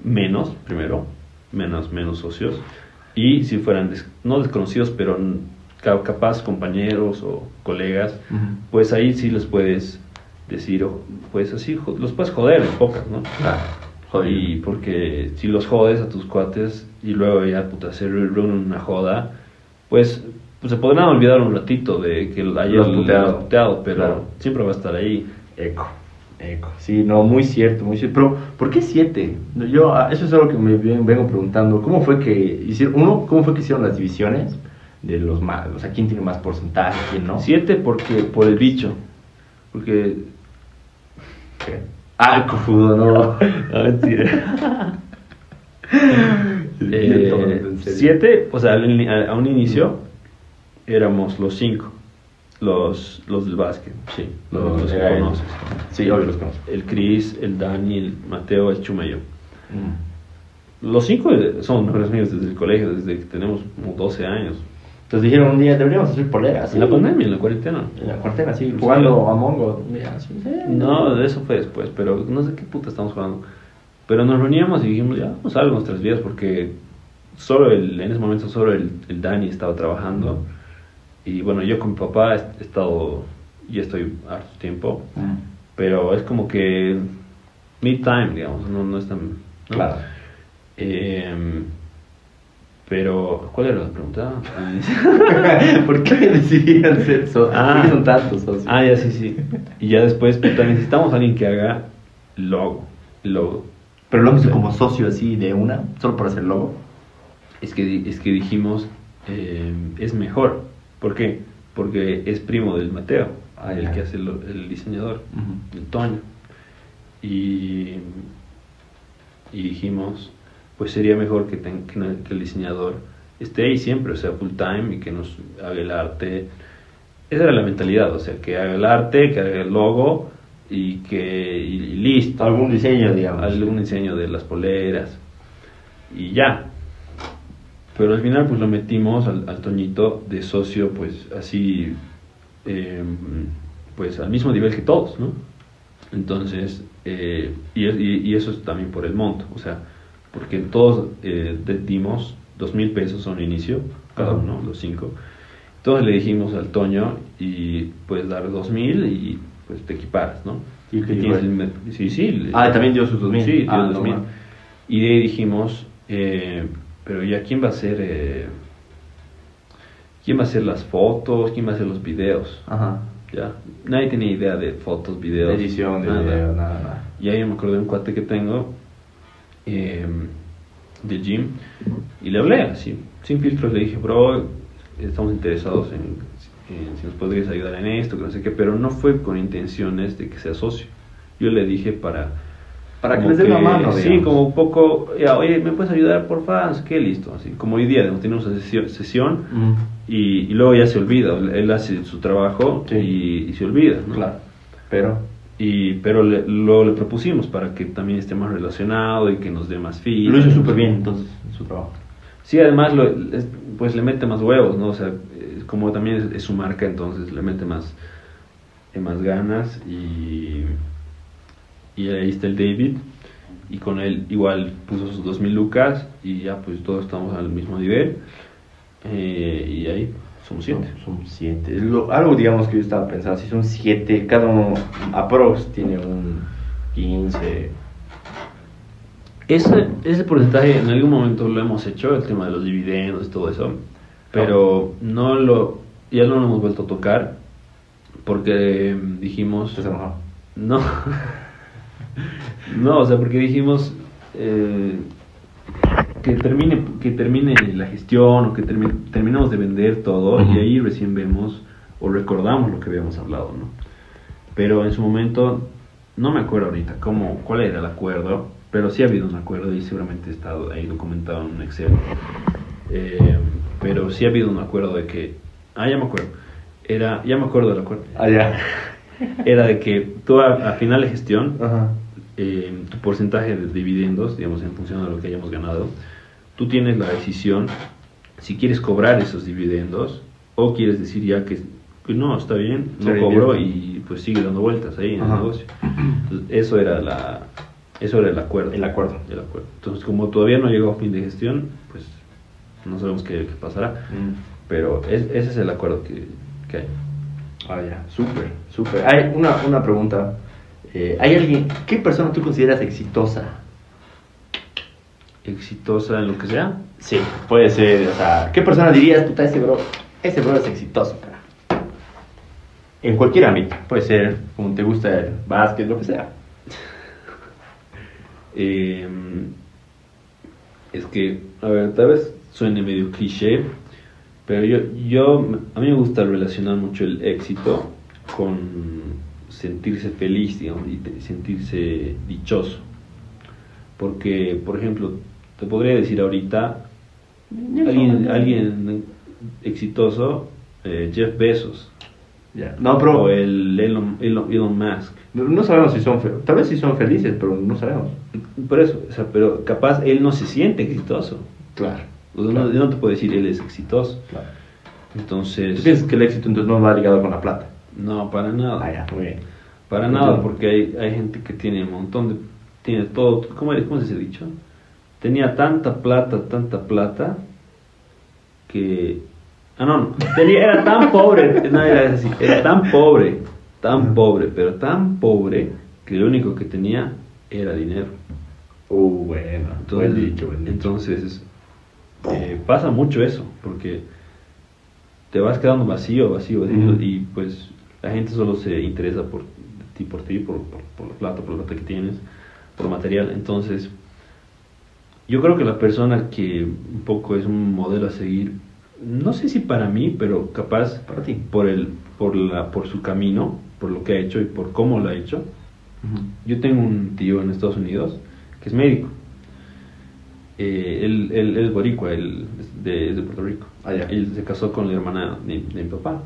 menos, primero, menos, menos socios, y si fueran, des- no desconocidos, pero capaz compañeros o colegas, pues ahí sí les puedes decir, o, pues así, los puedes joder en pocas, ¿no? Claro. Y porque si los jodes a tus cuates y luego ya puta se re- reúnen una joda, pues, pues se podrán olvidar un ratito de que ayer Los los puteado. puteado, pero Claro. siempre va a estar ahí. Eco, eco. Sí, no, muy cierto, muy cierto. Pero, ¿por qué siete? Yo, ah, eso es algo que me ven- vengo preguntando. ¿Cómo fue que hicieron, uno, cómo fue que hicieron las divisiones de los más, o sea, quién tiene más porcentaje, quién no? Siete porque por el bicho, porque ¿Qué? Ah, cojudo, no. [laughs] No, mentira. [laughs] Eh, siete, o sea, a un inicio éramos los cinco, los, los del básquet, sí, los, los que conoces. Sí, obvio los conozco. El Chris, el Dani, el Mateo, el Chuma y yo. Mm. Los cinco eh, somos mejores amigos desde el colegio, desde que tenemos como 12 años. Entonces dijeron un día, deberíamos hacer poleras. En la pandemia, en la cuarentena. En la cuarentena, así, jugando a Mongo. Mira, sí. No, eso fue después, pero no sé qué puta estamos jugando. Pero nos reuníamos y dijimos, ya, vamos a ver nuestras vidas, porque solo el, en ese momento solo el, el Dani estaba trabajando. Y bueno, yo con mi papá he estado, ya estoy harto tiempo, Mm. pero es como que mid-time, digamos, no, no es tan... ¿no? Claro. Em, pero, ¿cuál era la pregunta? [laughs] ¿Por qué decidieron ser socios? Ah. ¿Por qué son tantos socios? Ah, ya sí, sí. Y ya después, puta, necesitamos a alguien que haga logo. Logo. Pero lo han visto como socio así de una, solo para hacer logo. Es que, es que dijimos, eh, es mejor. ¿Por qué? Porque es primo del Mateo, Ah, el que hace el diseñador, el Toño. Y, y dijimos, pues sería mejor que, ten- que el diseñador esté ahí siempre, o sea, full time y que nos haga el arte. Esa era la mentalidad, o sea, que haga el arte, que haga el logo y que y, y listo. Algún diseño, digamos. Algún diseño de las poleras y ya. Pero al final pues lo metimos al, al Toñito de socio pues así, eh, pues al mismo nivel que todos, ¿no? Entonces, eh, y, y, y eso es también por el monto, o sea, porque todos eh, dimos dos mil pesos a un inicio, cada uno, los cinco. Entonces le dijimos al Toño y puedes dar dos mil y pues te equiparas, ¿no? ¿Y dijo tienes el Sí, sí. Ah, también dio sus 2000. Sí, dio Ah, dos no, mil. Y de ahí dijimos, eh, pero ya quién va a hacer, eh, quién va a hacer las fotos, quién va a hacer los videos, Ajá. ya. Nadie tenía idea de fotos, videos, De edición, de nada. video, nada, nada. Y ahí me acordé de un cuate que tengo eh, de gym y le hablé así, sin filtros, le dije, bro, estamos interesados en, en si nos podrías ayudar en esto, que no sé qué, pero no fue con intenciones de que sea socio. Yo le dije para... Para que les dé la mano, Sí, digamos. como un poco, ya, oye, ¿me puedes ayudar, por sé qué, listo, así, como hoy día, tenemos una sesión, sesión Mm. y, y luego ya se olvida, él hace su trabajo Sí. y, y se olvida, ¿no? Claro. Pero. Y, pero le, lo le propusimos para que también esté más relacionado y que nos dé más feed. Lo hizo súper bien, entonces, en su trabajo. Sí, además, lo, es- pues le mete más huevos, ¿no? O sea, como también es, es su marca, entonces le mete más, eh, más ganas y, y ahí está el David. Y con él igual puso sus 2000 lucas y ya pues todos estamos al mismo nivel. Eh, y ahí somos siete. Son, son siete. Lo- algo, digamos, que yo estaba pensando. Si son siete, cada uno aprox tiene un 15. Ese, ese porcentaje en algún momento lo hemos hecho, el tema de los dividendos y todo eso, pero no lo, ya no lo hemos vuelto a tocar porque mm, dijimos, ¿Estás enojado? no, [laughs] no, o sea, porque dijimos eh, que termine, que termine la gestión o que termine, terminamos de vender todo Ujú. y ahí recién vemos o recordamos lo que habíamos hablado, ¿no? Pero en su momento, no me acuerdo ahorita cómo, cuál era el acuerdo, pero sí ha habido un acuerdo y seguramente está ahí documentado en un Excel. Eh, pero sí ha habido un acuerdo de que, ah, ya me acuerdo, era, ya me acuerdo del acuerdo, Ah, ya. era de que tú a, a final de gestión, Ajá. Eh, tu porcentaje de dividendos, digamos, en función de lo que hayamos ganado, tú tienes la decisión si quieres cobrar esos dividendos o quieres decir ya que, que no, está bien, no cobro y pues sigue dando vueltas ahí en Ajá. el negocio. Entonces, eso era la eso era el acuerdo. El acuerdo. El acuerdo. Entonces, como todavía no llegó a fin de gestión, pues no sabemos qué, qué pasará. Mm. Pero es- ese es el acuerdo que, que hay. Ah, ya. Súper, súper. Hay una, una pregunta. Eh, ¿Hay alguien, qué persona tú consideras exitosa? Exitosa en lo que sea. Sí, puede ser, o sea, ¿qué persona dirías, puta, ese bro, ese bro es exitoso, cara? En cualquier ámbito, puede ser, como te gusta el básquet, lo que sea. [laughs] Eh, es que, a ver, tal vez suene medio cliché, pero yo, yo, a mí me gusta relacionar mucho el éxito con sentirse feliz, digamos, y te- sentirse dichoso. Porque, por ejemplo, te podría decir ahorita, alguien, alguien exitoso, eh, Jeff Bezos. No, pero o el Elon, Elon, Elon Musk. no, sabemos si son, fe- tal vez sí son felices, pero no sabemos. Por eso, o sea, pero capaz él no se siente exitoso. Claro. O sea, no, yo no te puedo decir él es exitoso. claro. Entonces, ¿Tú piensas que el éxito entonces no va ligado con la plata? no, para nada. Ah, ya, muy bien. Para nada, porque hay, hay gente que tiene un montón de. Tiene todo. ¿Cómo, cómo es ese dicho? Tenía tanta plata, tanta plata, que. Ah, no, no. Tenía, era tan pobre. [laughs] No, era así. Era tan pobre, tan pobre, pero tan pobre, que lo único que tenía era dinero. Uh, bueno, Entonces, buen dicho, buen dicho. entonces, eh, pasa mucho eso, porque te vas quedando vacío, vacío, vacío, y pues la gente solo se interesa por ti, por ti, por, por, por la plata, por la plata que tienes, por material. Entonces, yo creo que la persona que un poco es un modelo a seguir, no sé si para mí, pero capaz Para ti. por, el, por, la, por su camino, por lo que ha hecho y por cómo lo ha hecho, Ujú. yo tengo un tío en Estados Unidos que es médico. Eh, él, él- él es boricua, él es de, es de Puerto Rico. Ah, ya. Él se casó con la hermana de, de mi papá.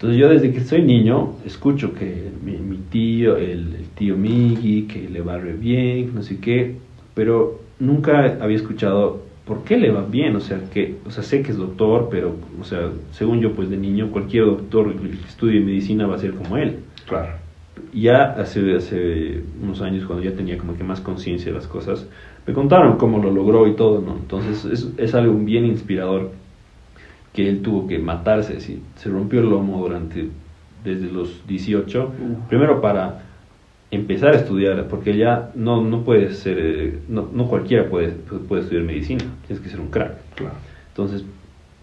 Entonces yo desde que soy niño escucho que mi, mi tío, el, el tío Miggy, que le va re bien, no sé qué, pero nunca había escuchado ¿por qué le va bien? O sea, que, o sea, sé que es doctor, pero, o sea, según yo, pues de niño, cualquier doctor que estudie medicina va a ser como él. Claro. Ya hace, hace unos años, cuando ya tenía como que más conciencia de las cosas, me contaron cómo lo logró y todo, ¿no? Entonces, es, es algo bien inspirador que él tuvo que matarse, ¿sí? se rompió el lomo durante, desde los 18, primero para empezar a estudiar, porque ya no, no puede ser, eh, no, no, cualquiera puede, puede estudiar medicina, tienes que ser un crack. Claro. Entonces,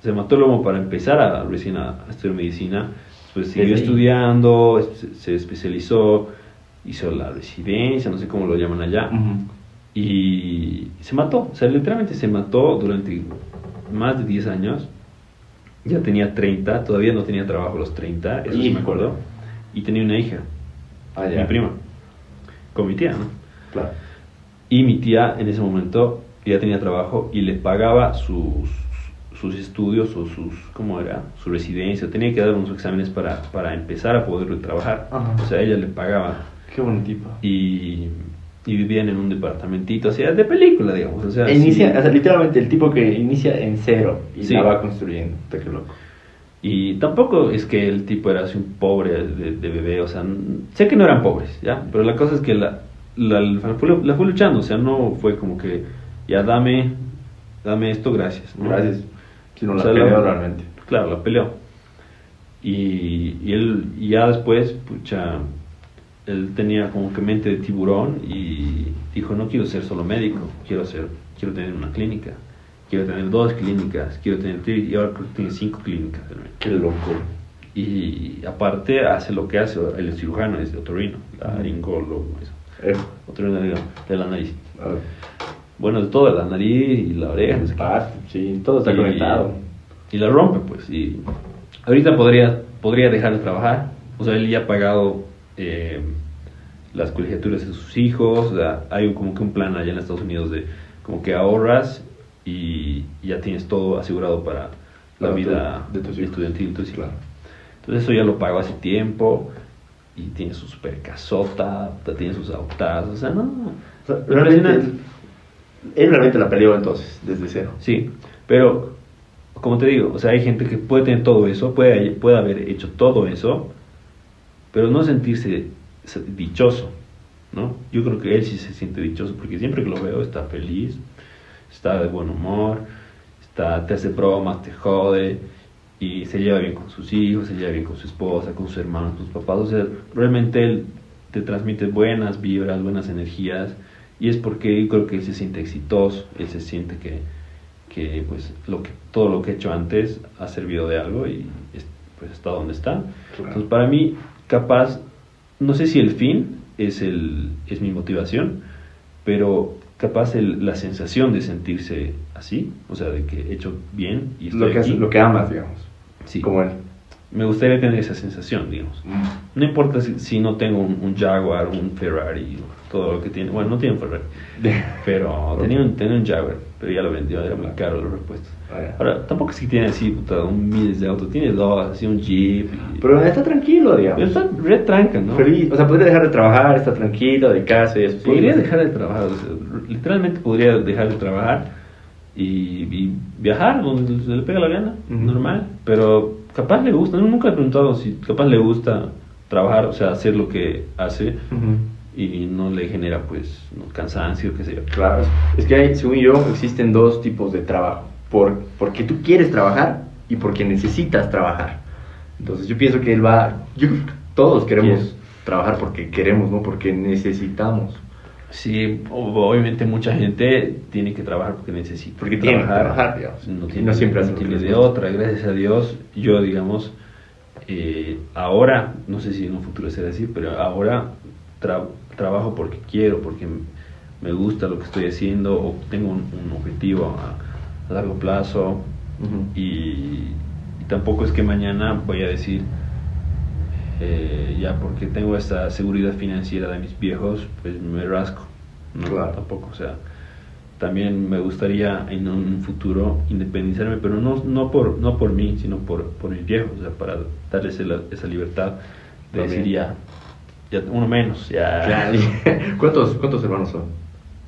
se mató el lomo para empezar a, recién a, estudiar medicina, pues siguió estudiando, se, se, especializó, hizo la residencia, no sé cómo lo llaman allá, uh -huh. y se mató, o sea, literalmente se mató durante más de 10 años, ya tenía 30, todavía no tenía trabajo a los 30, eso sí me acuerdo, y tenía una hija, ah, mi prima con mi tía, ¿no? Claro. Y mi tía en ese momento ya tenía trabajo y le pagaba sus, sus estudios o sus, ¿cómo era? Su residencia. Tenía que dar unos exámenes para, para empezar a poder trabajar. Ajá. O sea, ella le pagaba. Qué buen tipo. Y, y vivían en un departamentito, o sea, de película, digamos. O sea, inicia, sí. o sea, literalmente el tipo que inicia en cero y sí. la va construyendo. Qué loco. Y tampoco es que el tipo era así un pobre de, de, bebé, o sea, sé que no eran pobres, ¿ya? Pero la cosa es que la, la, la, fue, la fue luchando, o sea, no fue como que, ya dame, dame esto, gracias. ¿no? Gracias. Sino la o sea, peleó realmente. Claro, la peleó. Y, y él, y ya después, pucha, él tenía como que mente de tiburón y dijo, no quiero ser solo médico, quiero, ser, quiero tener una clínica quiero tener dos clínicas, quiero tener tres, y ahora creo que tiene cinco clínicas. Qué loco. Y aparte hace lo que hace el cirujano, es de otorrino, laringólogo, eso. Eh. Otorrino de, la nariz. Ah. Bueno, de todo, la nariz y la oreja. No sé ah, sí, todo está y, conectado. Y la rompe, pues. Y ahorita podría, podría dejar de trabajar. O sea, él ya ha pagado eh, las colegiaturas de sus hijos. O sea, hay como que un plan allá en Estados Unidos de como que ahorras y ya tienes todo asegurado para la vida de tu estudiantil. Entonces, claro. entonces eso ya lo pagó hace tiempo y tiene su super casota, tiene sus autos, o sea, no. O sea, realmente él, él, realmente la peleó entonces, desde cero. Sí, pero como te digo, o sea, hay gente que puede tener todo eso, puede, puede haber hecho todo eso, pero no sentirse dichoso, ¿no? Yo creo que él sí se siente dichoso porque siempre que lo veo está feliz, está de buen humor, está, te hace bromas, te jode y se lleva bien con sus hijos, se lleva bien con su esposa, con sus hermanos, con sus papás. O sea, realmente él te transmite buenas vibras, buenas energías y es porque yo creo que él se siente exitoso, él se siente que, que pues lo que todo lo que he hecho antes ha servido de algo y pues está donde está. Claro. Entonces para mí capaz no sé si el fin es el es mi motivación, pero capaz el, la sensación de sentirse así, o sea, de que he hecho bien y estoy lo que, aquí. lo que amas, digamos. Sí. Como él. Me gustaría tener esa sensación, digamos. Mm. No importa si, si no tengo un, un, Jaguar, un Ferrari, todo lo que tiene. Bueno, no tiene un Ferrari, pero [laughs] tenía un, tenía un Jaguar, pero ya lo vendió, era muy caro los repuestos. Ah. Ahora, tampoco es que tiene así, puta, un miles de autos, tiene dos, así un Jeep. Y... Pero está tranquilo, digamos. Está re tranca, ¿no? Feliz. O sea, podría dejar de trabajar, está tranquilo, de casa y eso. Podría sí, dejar de trabajar, o sea, literalmente podría dejar de trabajar y, y viajar donde se le pega la gana, Ujú. normal. Pero capaz le gusta, no, nunca he preguntado si capaz le gusta trabajar, o sea, hacer lo que hace y no le genera pues cansancio, qué sé yo. Claro. Es que hay, según yo, existen dos tipos de trabajo. Por, porque tú quieres trabajar y porque necesitas trabajar. Entonces yo pienso que él va... Yo todos queremos trabajar porque queremos, ¿no? Porque necesitamos. Sí, obviamente mucha gente tiene que trabajar porque necesita Porque tiene que trabajar, digamos. No tiene, no siempre no tiene de otra, gracias a Dios. Yo, digamos, eh, ahora, no sé si en un futuro será así, pero ahora tra- trabajo porque quiero, porque me gusta lo que estoy haciendo o tengo un, un objetivo a, a largo plazo y, y tampoco es que mañana voy a decir, eh, ya porque tengo esta seguridad financiera de mis viejos, pues me rasco. No, Claro. tampoco, o sea, también me gustaría en un futuro independizarme, pero no, no, por, no por mí, sino por, por mis viejos, o sea, para darles esa, esa libertad de También. decir ya, ya uno menos, ya. Claro. [laughs] ¿Cuántos, ¿Cuántos hermanos son?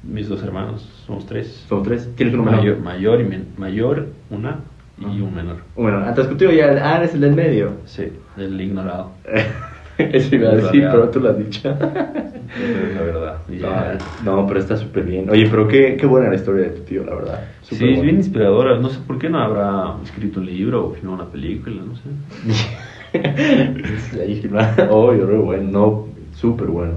mis dos hermanos, somos tres. Somos tres. ¿Tienes uno? Mayor, mayor, y men- mayor, una y un menor. Bueno, antes contigo ya, ah, eres el del medio. Sí, el ignorado. [laughs] Eso iba a Es decir, pero tú lo has dicho. [laughs] Es la verdad. Y ya- No, pero está súper bien. Oye, pero qué, qué buena la historia de tu tío, la verdad. Sí, Súper es buena. bien inspiradora. No sé por qué no habrá escrito un libro o filmado una película, no sé. [laughs] Ahí, Obvio, re bueno. No, súper bueno.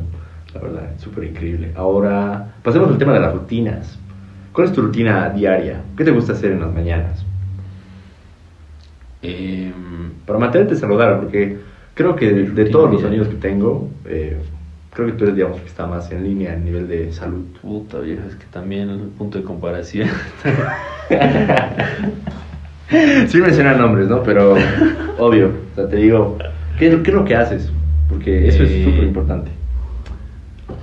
La verdad, súper increíble. Ahora, pasemos al tema de las rutinas. ¿Cuál es tu rutina diaria? ¿Qué te gusta hacer en las mañanas? Em, Para mantenerte saludable, porque creo que de, todos los amigos que tengo, eh, creo que tú eres, digamos, que está más en línea a nivel de salud. puta viejo, es que también el punto de comparación. [laughs] Sí menciona nombres, ¿no? Pero, obvio, o sea, te digo, ¿qué, es- qué es lo que haces? Porque eso es Eh, súper importante.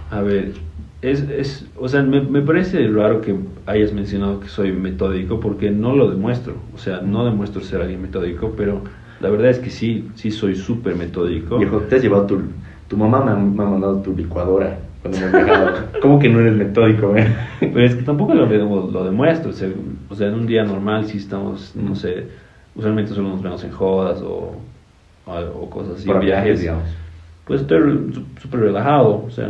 A ver, es, es, o sea, me, me parece raro que hayas mencionado que soy metódico porque no lo demuestro. O sea, no demuestro ser alguien metódico, pero la verdad es que sí, sí soy súper metódico. Viejo, te has llevado tu... Tu mamá me ha, me ha mandado tu licuadora cuando hemos viajado. [laughs] ¿Cómo que no eres metódico, eh? [laughs] Pero es que tampoco lo, lo, lo demuestro. O sea, o sea, en un día normal sí estamos, no sé, usualmente solo nos vemos en jodas o, o, o cosas así, Para viajes. viajes, digamos. Pues estoy súper relajado, o sea,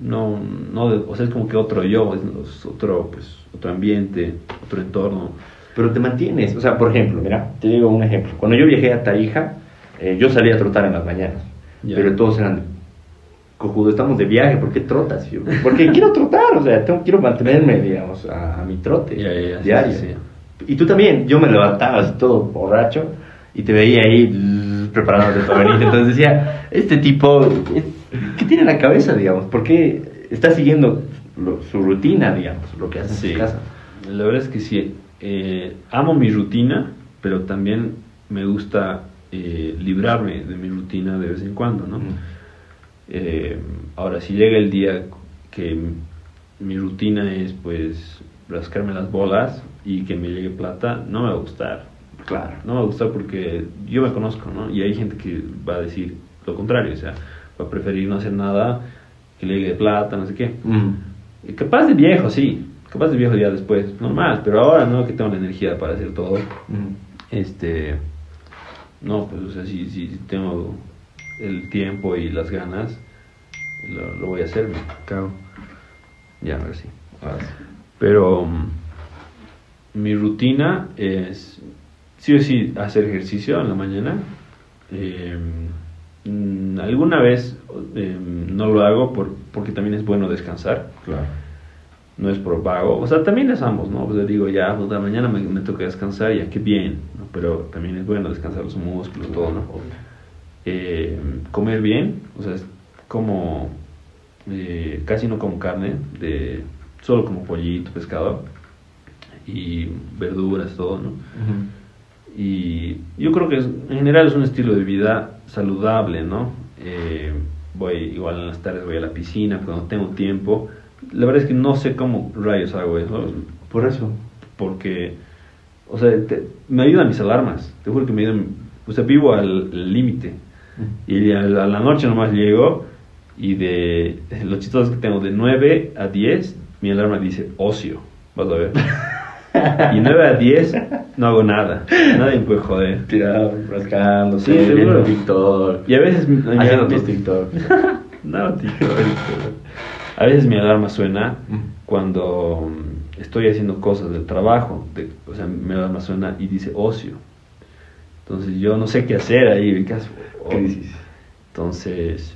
no, no, o sea, es como que otro yo, es, otro, pues, otro ambiente, otro entorno. Pero te mantienes. O sea, por ejemplo, mira, te digo un ejemplo. Cuando yo viajé a Tarija, eh, yo salía a trotar en las mañanas. Ya. Pero todos eran, cojudo, estamos de viaje, ¿por qué trotas? Yo, Porque quiero trotar, o sea, tengo, quiero mantenerme, digamos, a, a mi trote Ya, ya, ya, sí, diario. sí, Y tú también, yo me levantaba así todo borracho y te veía ahí preparándote para venir. Entonces decía, este tipo, es- ¿qué tiene en la cabeza, digamos? ¿Por qué está siguiendo lo- su rutina, digamos, lo que hace en Sí, su casa? la verdad es que sí, eh, amo mi rutina, pero también me gusta eh, librarme de mi rutina de vez en cuando, ¿no? Ujú. Eh, ahora, si llega el día que mi rutina es, pues, rascarme las bolas y que me llegue plata, no me va a gustar. Claro. No me va a gustar porque yo me conozco, ¿no? Y hay gente que va a decir lo contrario, o sea, va a preferir no hacer nada, que le llegue plata, no sé qué. Capaz de viejo, sí. Capaz de viejo ya después, normal. Pero ahora no, que tengo la energía para hacer todo. Este. No, pues, o sea, si, si tengo el tiempo y las ganas, lo, lo voy a hacer, cago. Ya, a ver si. Ahora sí. Pero. mm, mi rutina es. Sí o sí, hacer ejercicio en la mañana. Eh, mm, alguna vez eh, no lo hago por, porque también es bueno descansar Claro. no es por vago, o sea, también es ambos, ¿no? Pues yo digo, ya, pues, la mañana me, me toca descansar, ya, qué bien, ¿no? Pero también es bueno descansar los músculos, todo, ¿no? Eh, comer bien, o sea, es como, eh, casi no como carne, de, solo como pollito, pescado, y verduras, todo, ¿no? Y yo creo que es- en general es un estilo de vida saludable, ¿no? Eh, voy igual en las tardes voy a la piscina cuando tengo tiempo. La verdad es que no sé cómo rayos hago eso, Por eso. porque, o sea, te- me ayudan mis alarmas. Te juro que me ayudan, o sea, vivo al límite. Y a la, a la noche nomás llego y de los chistosos que tengo de 9 a 10, mi alarma dice ocio. Vas a ver. [laughs] Y 9 a 10 no hago nada. Nadie me puede joder. Tirado, rascándose, Sí, viendo TikTok. Y a veces Haciendo tus TikTok. [laughs] No, tío, A veces mi alarma suena cuando mm, estoy haciendo cosas del trabajo. de- o sea, mi alarma suena y dice ocio. Entonces yo no sé qué hacer ahí. ¿qué dices? Entonces,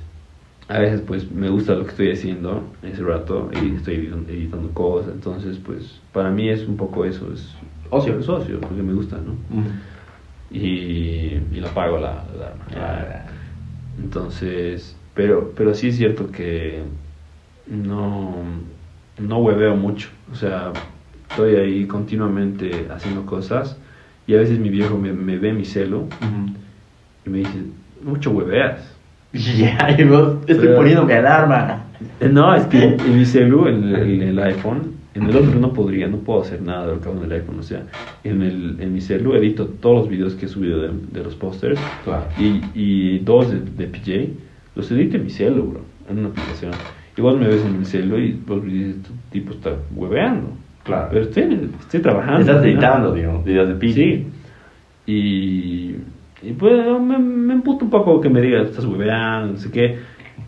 a veces pues me gusta lo que estoy haciendo ese rato y estoy editando, editando cosas. Entonces, pues para mí es un poco eso, es Ocio. es ocio, porque me gusta, ¿no? Y, y la apago la, la. Ah, Entonces, pero, pero sí es cierto que no, no hueveo mucho. O sea, estoy ahí continuamente haciendo cosas y a veces mi viejo me, me ve mi celu y me dice, mucho hueveas. [laughs] Ya, y vos, estoy Pero- poniendo mi alarma. No, es que en mi celu, en el, en el iPhone, en el otro no podría, no puedo hacer nada de lo que hago en el iPhone. O sea, en, el, en mi celu edito todos los videos que he subido de, de los pósters Claro. y, y dos de, de PJ, los edito en mi celu, bro, en una aplicación. Y vos me ves en el celo y vos dices, este tipo está hueveando. Claro. Pero estoy, estoy trabajando. Estás editando, digamos, videos de pi. Sí. Y, y pues me, me emputa un poco que me diga, estás hueveando, no sé qué.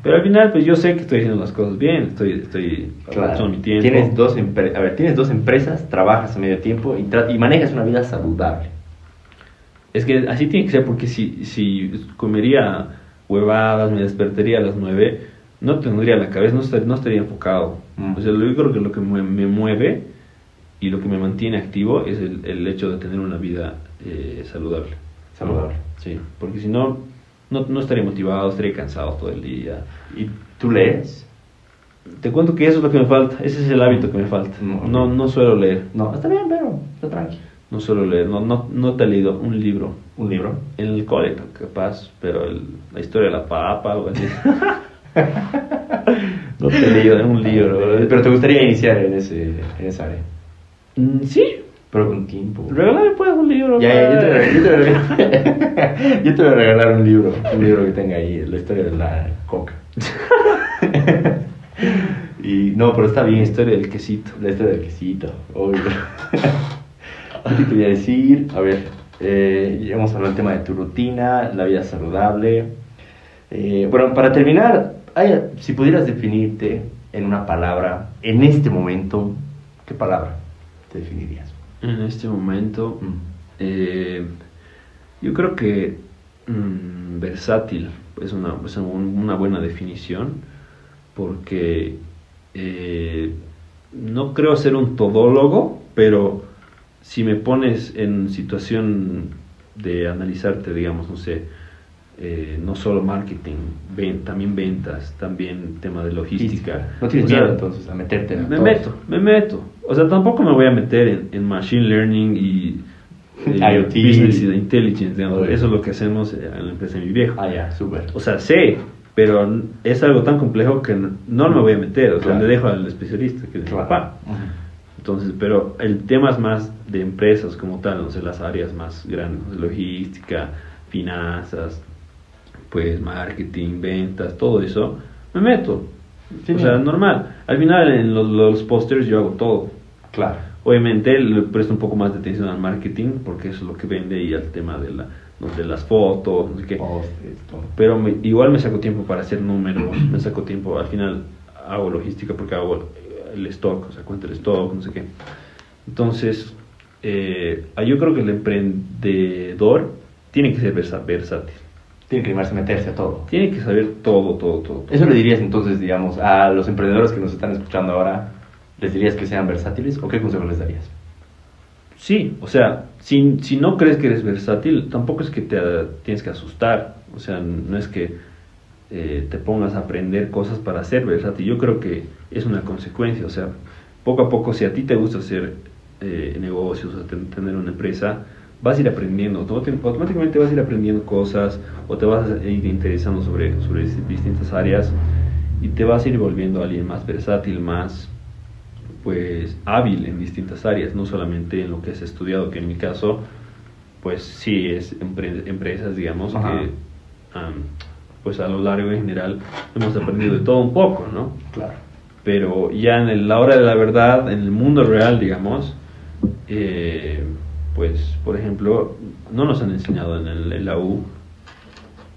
Pero al final, pues yo sé que estoy haciendo las cosas bien, estoy, estoy Claro. mi tiempo. Tienes dos, a ver, tienes dos empresas, trabajas a medio tiempo y, tra- y manejas una vida saludable. Es que así tiene que ser porque si, si comería huevadas, me despertaría a las 9, no tendría la cabeza, no, estar- no estaría enfocado. Mm. O sea, yo creo que lo que me, me mueve y lo que me mantiene activo es el, el hecho de tener una vida eh, saludable. Saludable. Sí, porque si no, no, no estaría motivado, estaría cansado todo el día. ¿Y tú lees? Te cuento que eso es lo que me falta, ese es el hábito que me falta. No. No, no suelo leer, No, está bien, pero está tranquilo. no suelo leer, no, no, no te he leído un libro. ¿Un libro? En el cole, capaz, pero el- la historia de la papa, algo así. [laughs] no te he leído un libro. Pero te gustaría iniciar en, ese, en esa área. Mm, Sí, Pero con tiempo. regálame pues un libro. Ya, ya, yo te, padre. yo, te voy a, [laughs] yo te voy a regalar un libro, un libro que tenga ahí la historia de la coca. [laughs] y no, pero está bien, La historia del quesito. la historia del quesito. obvio. [laughs] ¿Qué te quería decir? A ver, eh, ya hemos hablado del tema de tu rutina, la vida saludable. Eh, bueno, para terminar, si pudieras definirte en una palabra, en este momento, ¿qué palabra te definirías? En este momento, eh, yo creo que mm, versátil es una, es un- una buena definición porque eh, no creo ser un todólogo, pero si me pones en situación de analizarte, digamos, no sé, eh, no solo marketing, ven- también ventas, también tema de logística. No tienes O sea, miedo entonces a meterte en me todo. meto, me meto. O sea, tampoco me voy a meter en, en machine learning y [laughs] eh, IoT. business intelligence, digamos. Eso es lo que hacemos en la empresa de mi viejo. Ah, ya, súper. O sea, sé, pero es algo tan complejo que no me voy a meter. O sea, Claro. le dejo al especialista, que es mi Claro. papá. Entonces, pero el tema es más de empresas como tal, no sé, las áreas más grandes, logística, finanzas, pues marketing, ventas, todo eso, me meto. Sí, o sea, normal. Al final en los, los pósters yo hago todo. Claro. Obviamente le presto un poco más de atención al marketing porque eso es lo que vende y al tema de, la, de las fotos, no sé qué. Postres, todo. Pero me- igual me saco tiempo para hacer números, me saco tiempo, al final hago logística porque hago el stock, o sea, cuento el stock, no sé qué. Entonces, eh, yo creo que el emprendedor tiene que ser versátil, Tiene que animarse a meterse a todo. tiene que saber todo, todo, todo. todo. ¿Eso le dirías entonces, digamos, a los emprendedores que nos están escuchando ahora? ¿Les dirías que sean versátiles o qué consejo les darías? Sí, o sea, si, si no crees que eres versátil, tampoco es que te tienes que asustar. O sea, no es que eh, te pongas a aprender cosas para ser versátil. Yo creo que es una consecuencia. O sea, poco a poco, si a ti te gusta hacer eh, negocios, o ten- tener una empresa, vas a ir aprendiendo. Automáticamente vas a ir aprendiendo cosas o te vas a ir interesando sobre, sobre distintas áreas y te vas a ir volviendo alguien más versátil, más pues hábil en distintas áreas, no solamente en lo que has estudiado, que en mi caso, pues sí es empre- empresas, digamos, Ajá. que am, pues a lo largo en general hemos aprendido de todo un poco, ¿no? Claro. Pero ya en el- la hora de la verdad, en el mundo real, digamos, eh, pues, por ejemplo, no nos han enseñado en, el, en la U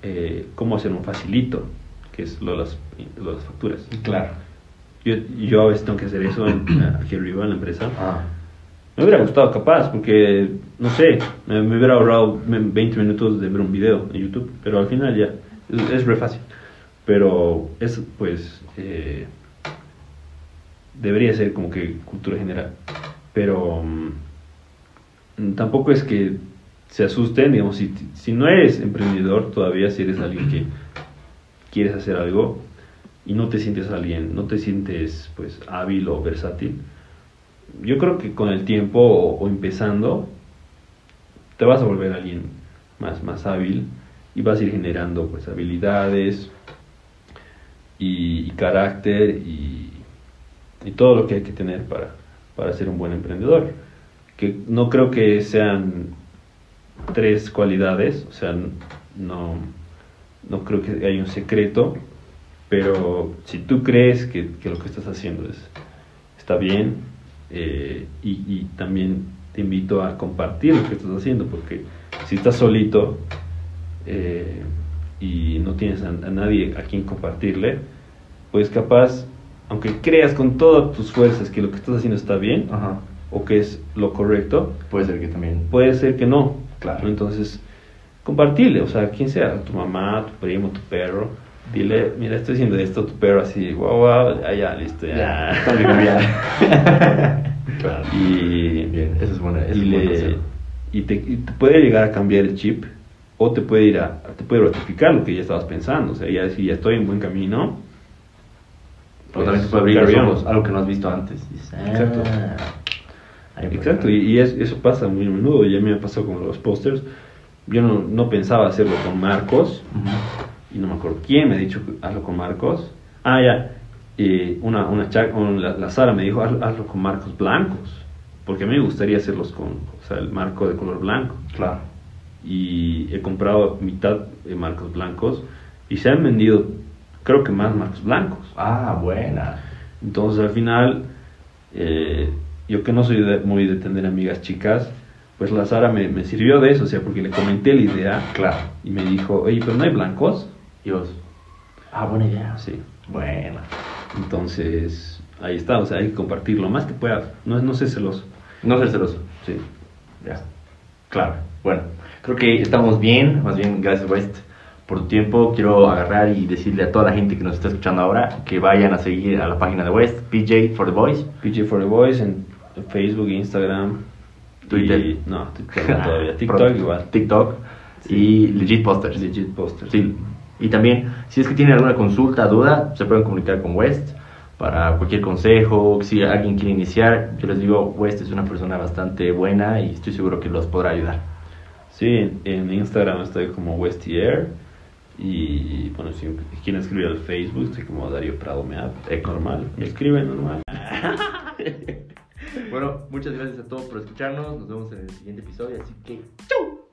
eh, cómo hacer un facilito, que es lo de las, lo las facturas. Claro. Yo, yo a veces tengo que hacer eso en, aquí arriba en la empresa. Ah. Me hubiera gustado capaz, porque, no sé, me, me hubiera ahorrado me- 20 minutos de ver un video en YouTube, pero al final ya, es, es re fácil. Pero es, pues, eh, debería ser como que cultura general. Pero mm, tampoco es que se asusten, digamos, si, si no eres emprendedor todavía, si eres alguien que quieres hacer algo y no te sientes alguien, no te sientes pues hábil o versátil, yo creo que con el tiempo o, empezando te vas a volver alguien más, más hábil y vas a ir generando pues habilidades y, y carácter y, y todo lo que hay que tener para, para ser un buen emprendedor. Que no creo que sean tres cualidades, o sea, no, no creo que haya un secreto, Pero si tú crees que, que lo que estás haciendo es, está bien, eh, y, y también te invito a compartir lo que estás haciendo, porque si estás solito eh, y no tienes a, nadie a quien compartirle, pues capaz, aunque creas con todas tus fuerzas que lo que estás haciendo está bien. O que es lo correcto, Puede ser que también. puede ser que no. Claro. Entonces, compartirle, o sea, quien sea, tu mamá, tu primo, tu perro, dile, mira, estoy haciendo esto, tu perro así, guau, guau, ya, listo, ya. Ya, [laughs] [laughs] claro. Y, Bien, eso es buena. Eso y, es le- y te, y te puede llegar a cambiar el chip o te puede ir a, te puede ratificar lo que ya estabas pensando, o sea, ya si ya estoy en buen camino. O también te pues, puede abrir los ojos, algo que no has visto antes. Dices, ah, Exacto. Exacto, y, y es- eso pasa muy a menudo, ya me ha pasado con los pósters. Yo no, no pensaba hacerlo con Marcos, Ujú. y no me acuerdo quién me ha dicho hazlo con Marcos. Ah, ya, y una, una cha- un- la, la Sara me dijo "Haz- hazlo con marcos blancos, porque a mí me gustaría hacerlos con o sea, el marco de color blanco. Claro. Y he comprado mitad de marcos blancos y se han vendido, creo que más marcos blancos. Ah, buena. Entonces al final, eh, yo que no soy de- muy de tener amigas chicas, pues la Sara me, me sirvió de eso, o sea, porque le comenté la idea Claro. y me dijo, oye, pero no hay blancos. ¿Y vos? Ah, buena idea. Sí. Buena. Entonces, ahí está, o sea, hay que compartir lo más que pueda, no, no sé celoso. No ser celoso. Sí. Ya. Claro. Bueno, creo que estamos bien. Más bien, gracias, West, por tu tiempo. Quiero agarrar y decirle a toda la gente que nos está escuchando ahora que vayan a seguir a la página de West, PJ for the Boys. PJ for the Boys en Facebook, Instagram, Twitter. y- no, [laughs] Twitter todavía, TikTok igual. TikTok. Sí. Y Legit Posters. Legit Posters. Sí. Y también, si es que tienen alguna consulta, duda, se pueden comunicar con West para cualquier consejo. Si alguien quiere iniciar, yo les digo, West es una persona bastante buena y estoy seguro que los podrá ayudar. Sí, en, Instagram estoy como Westier y bueno, si quieren escribir al Facebook estoy como Darío Prado Meap, es normal, me escriben normal. [laughs] Bueno, muchas gracias a todos por escucharnos. Nos vemos en el siguiente episodio. Así que, ¡chau!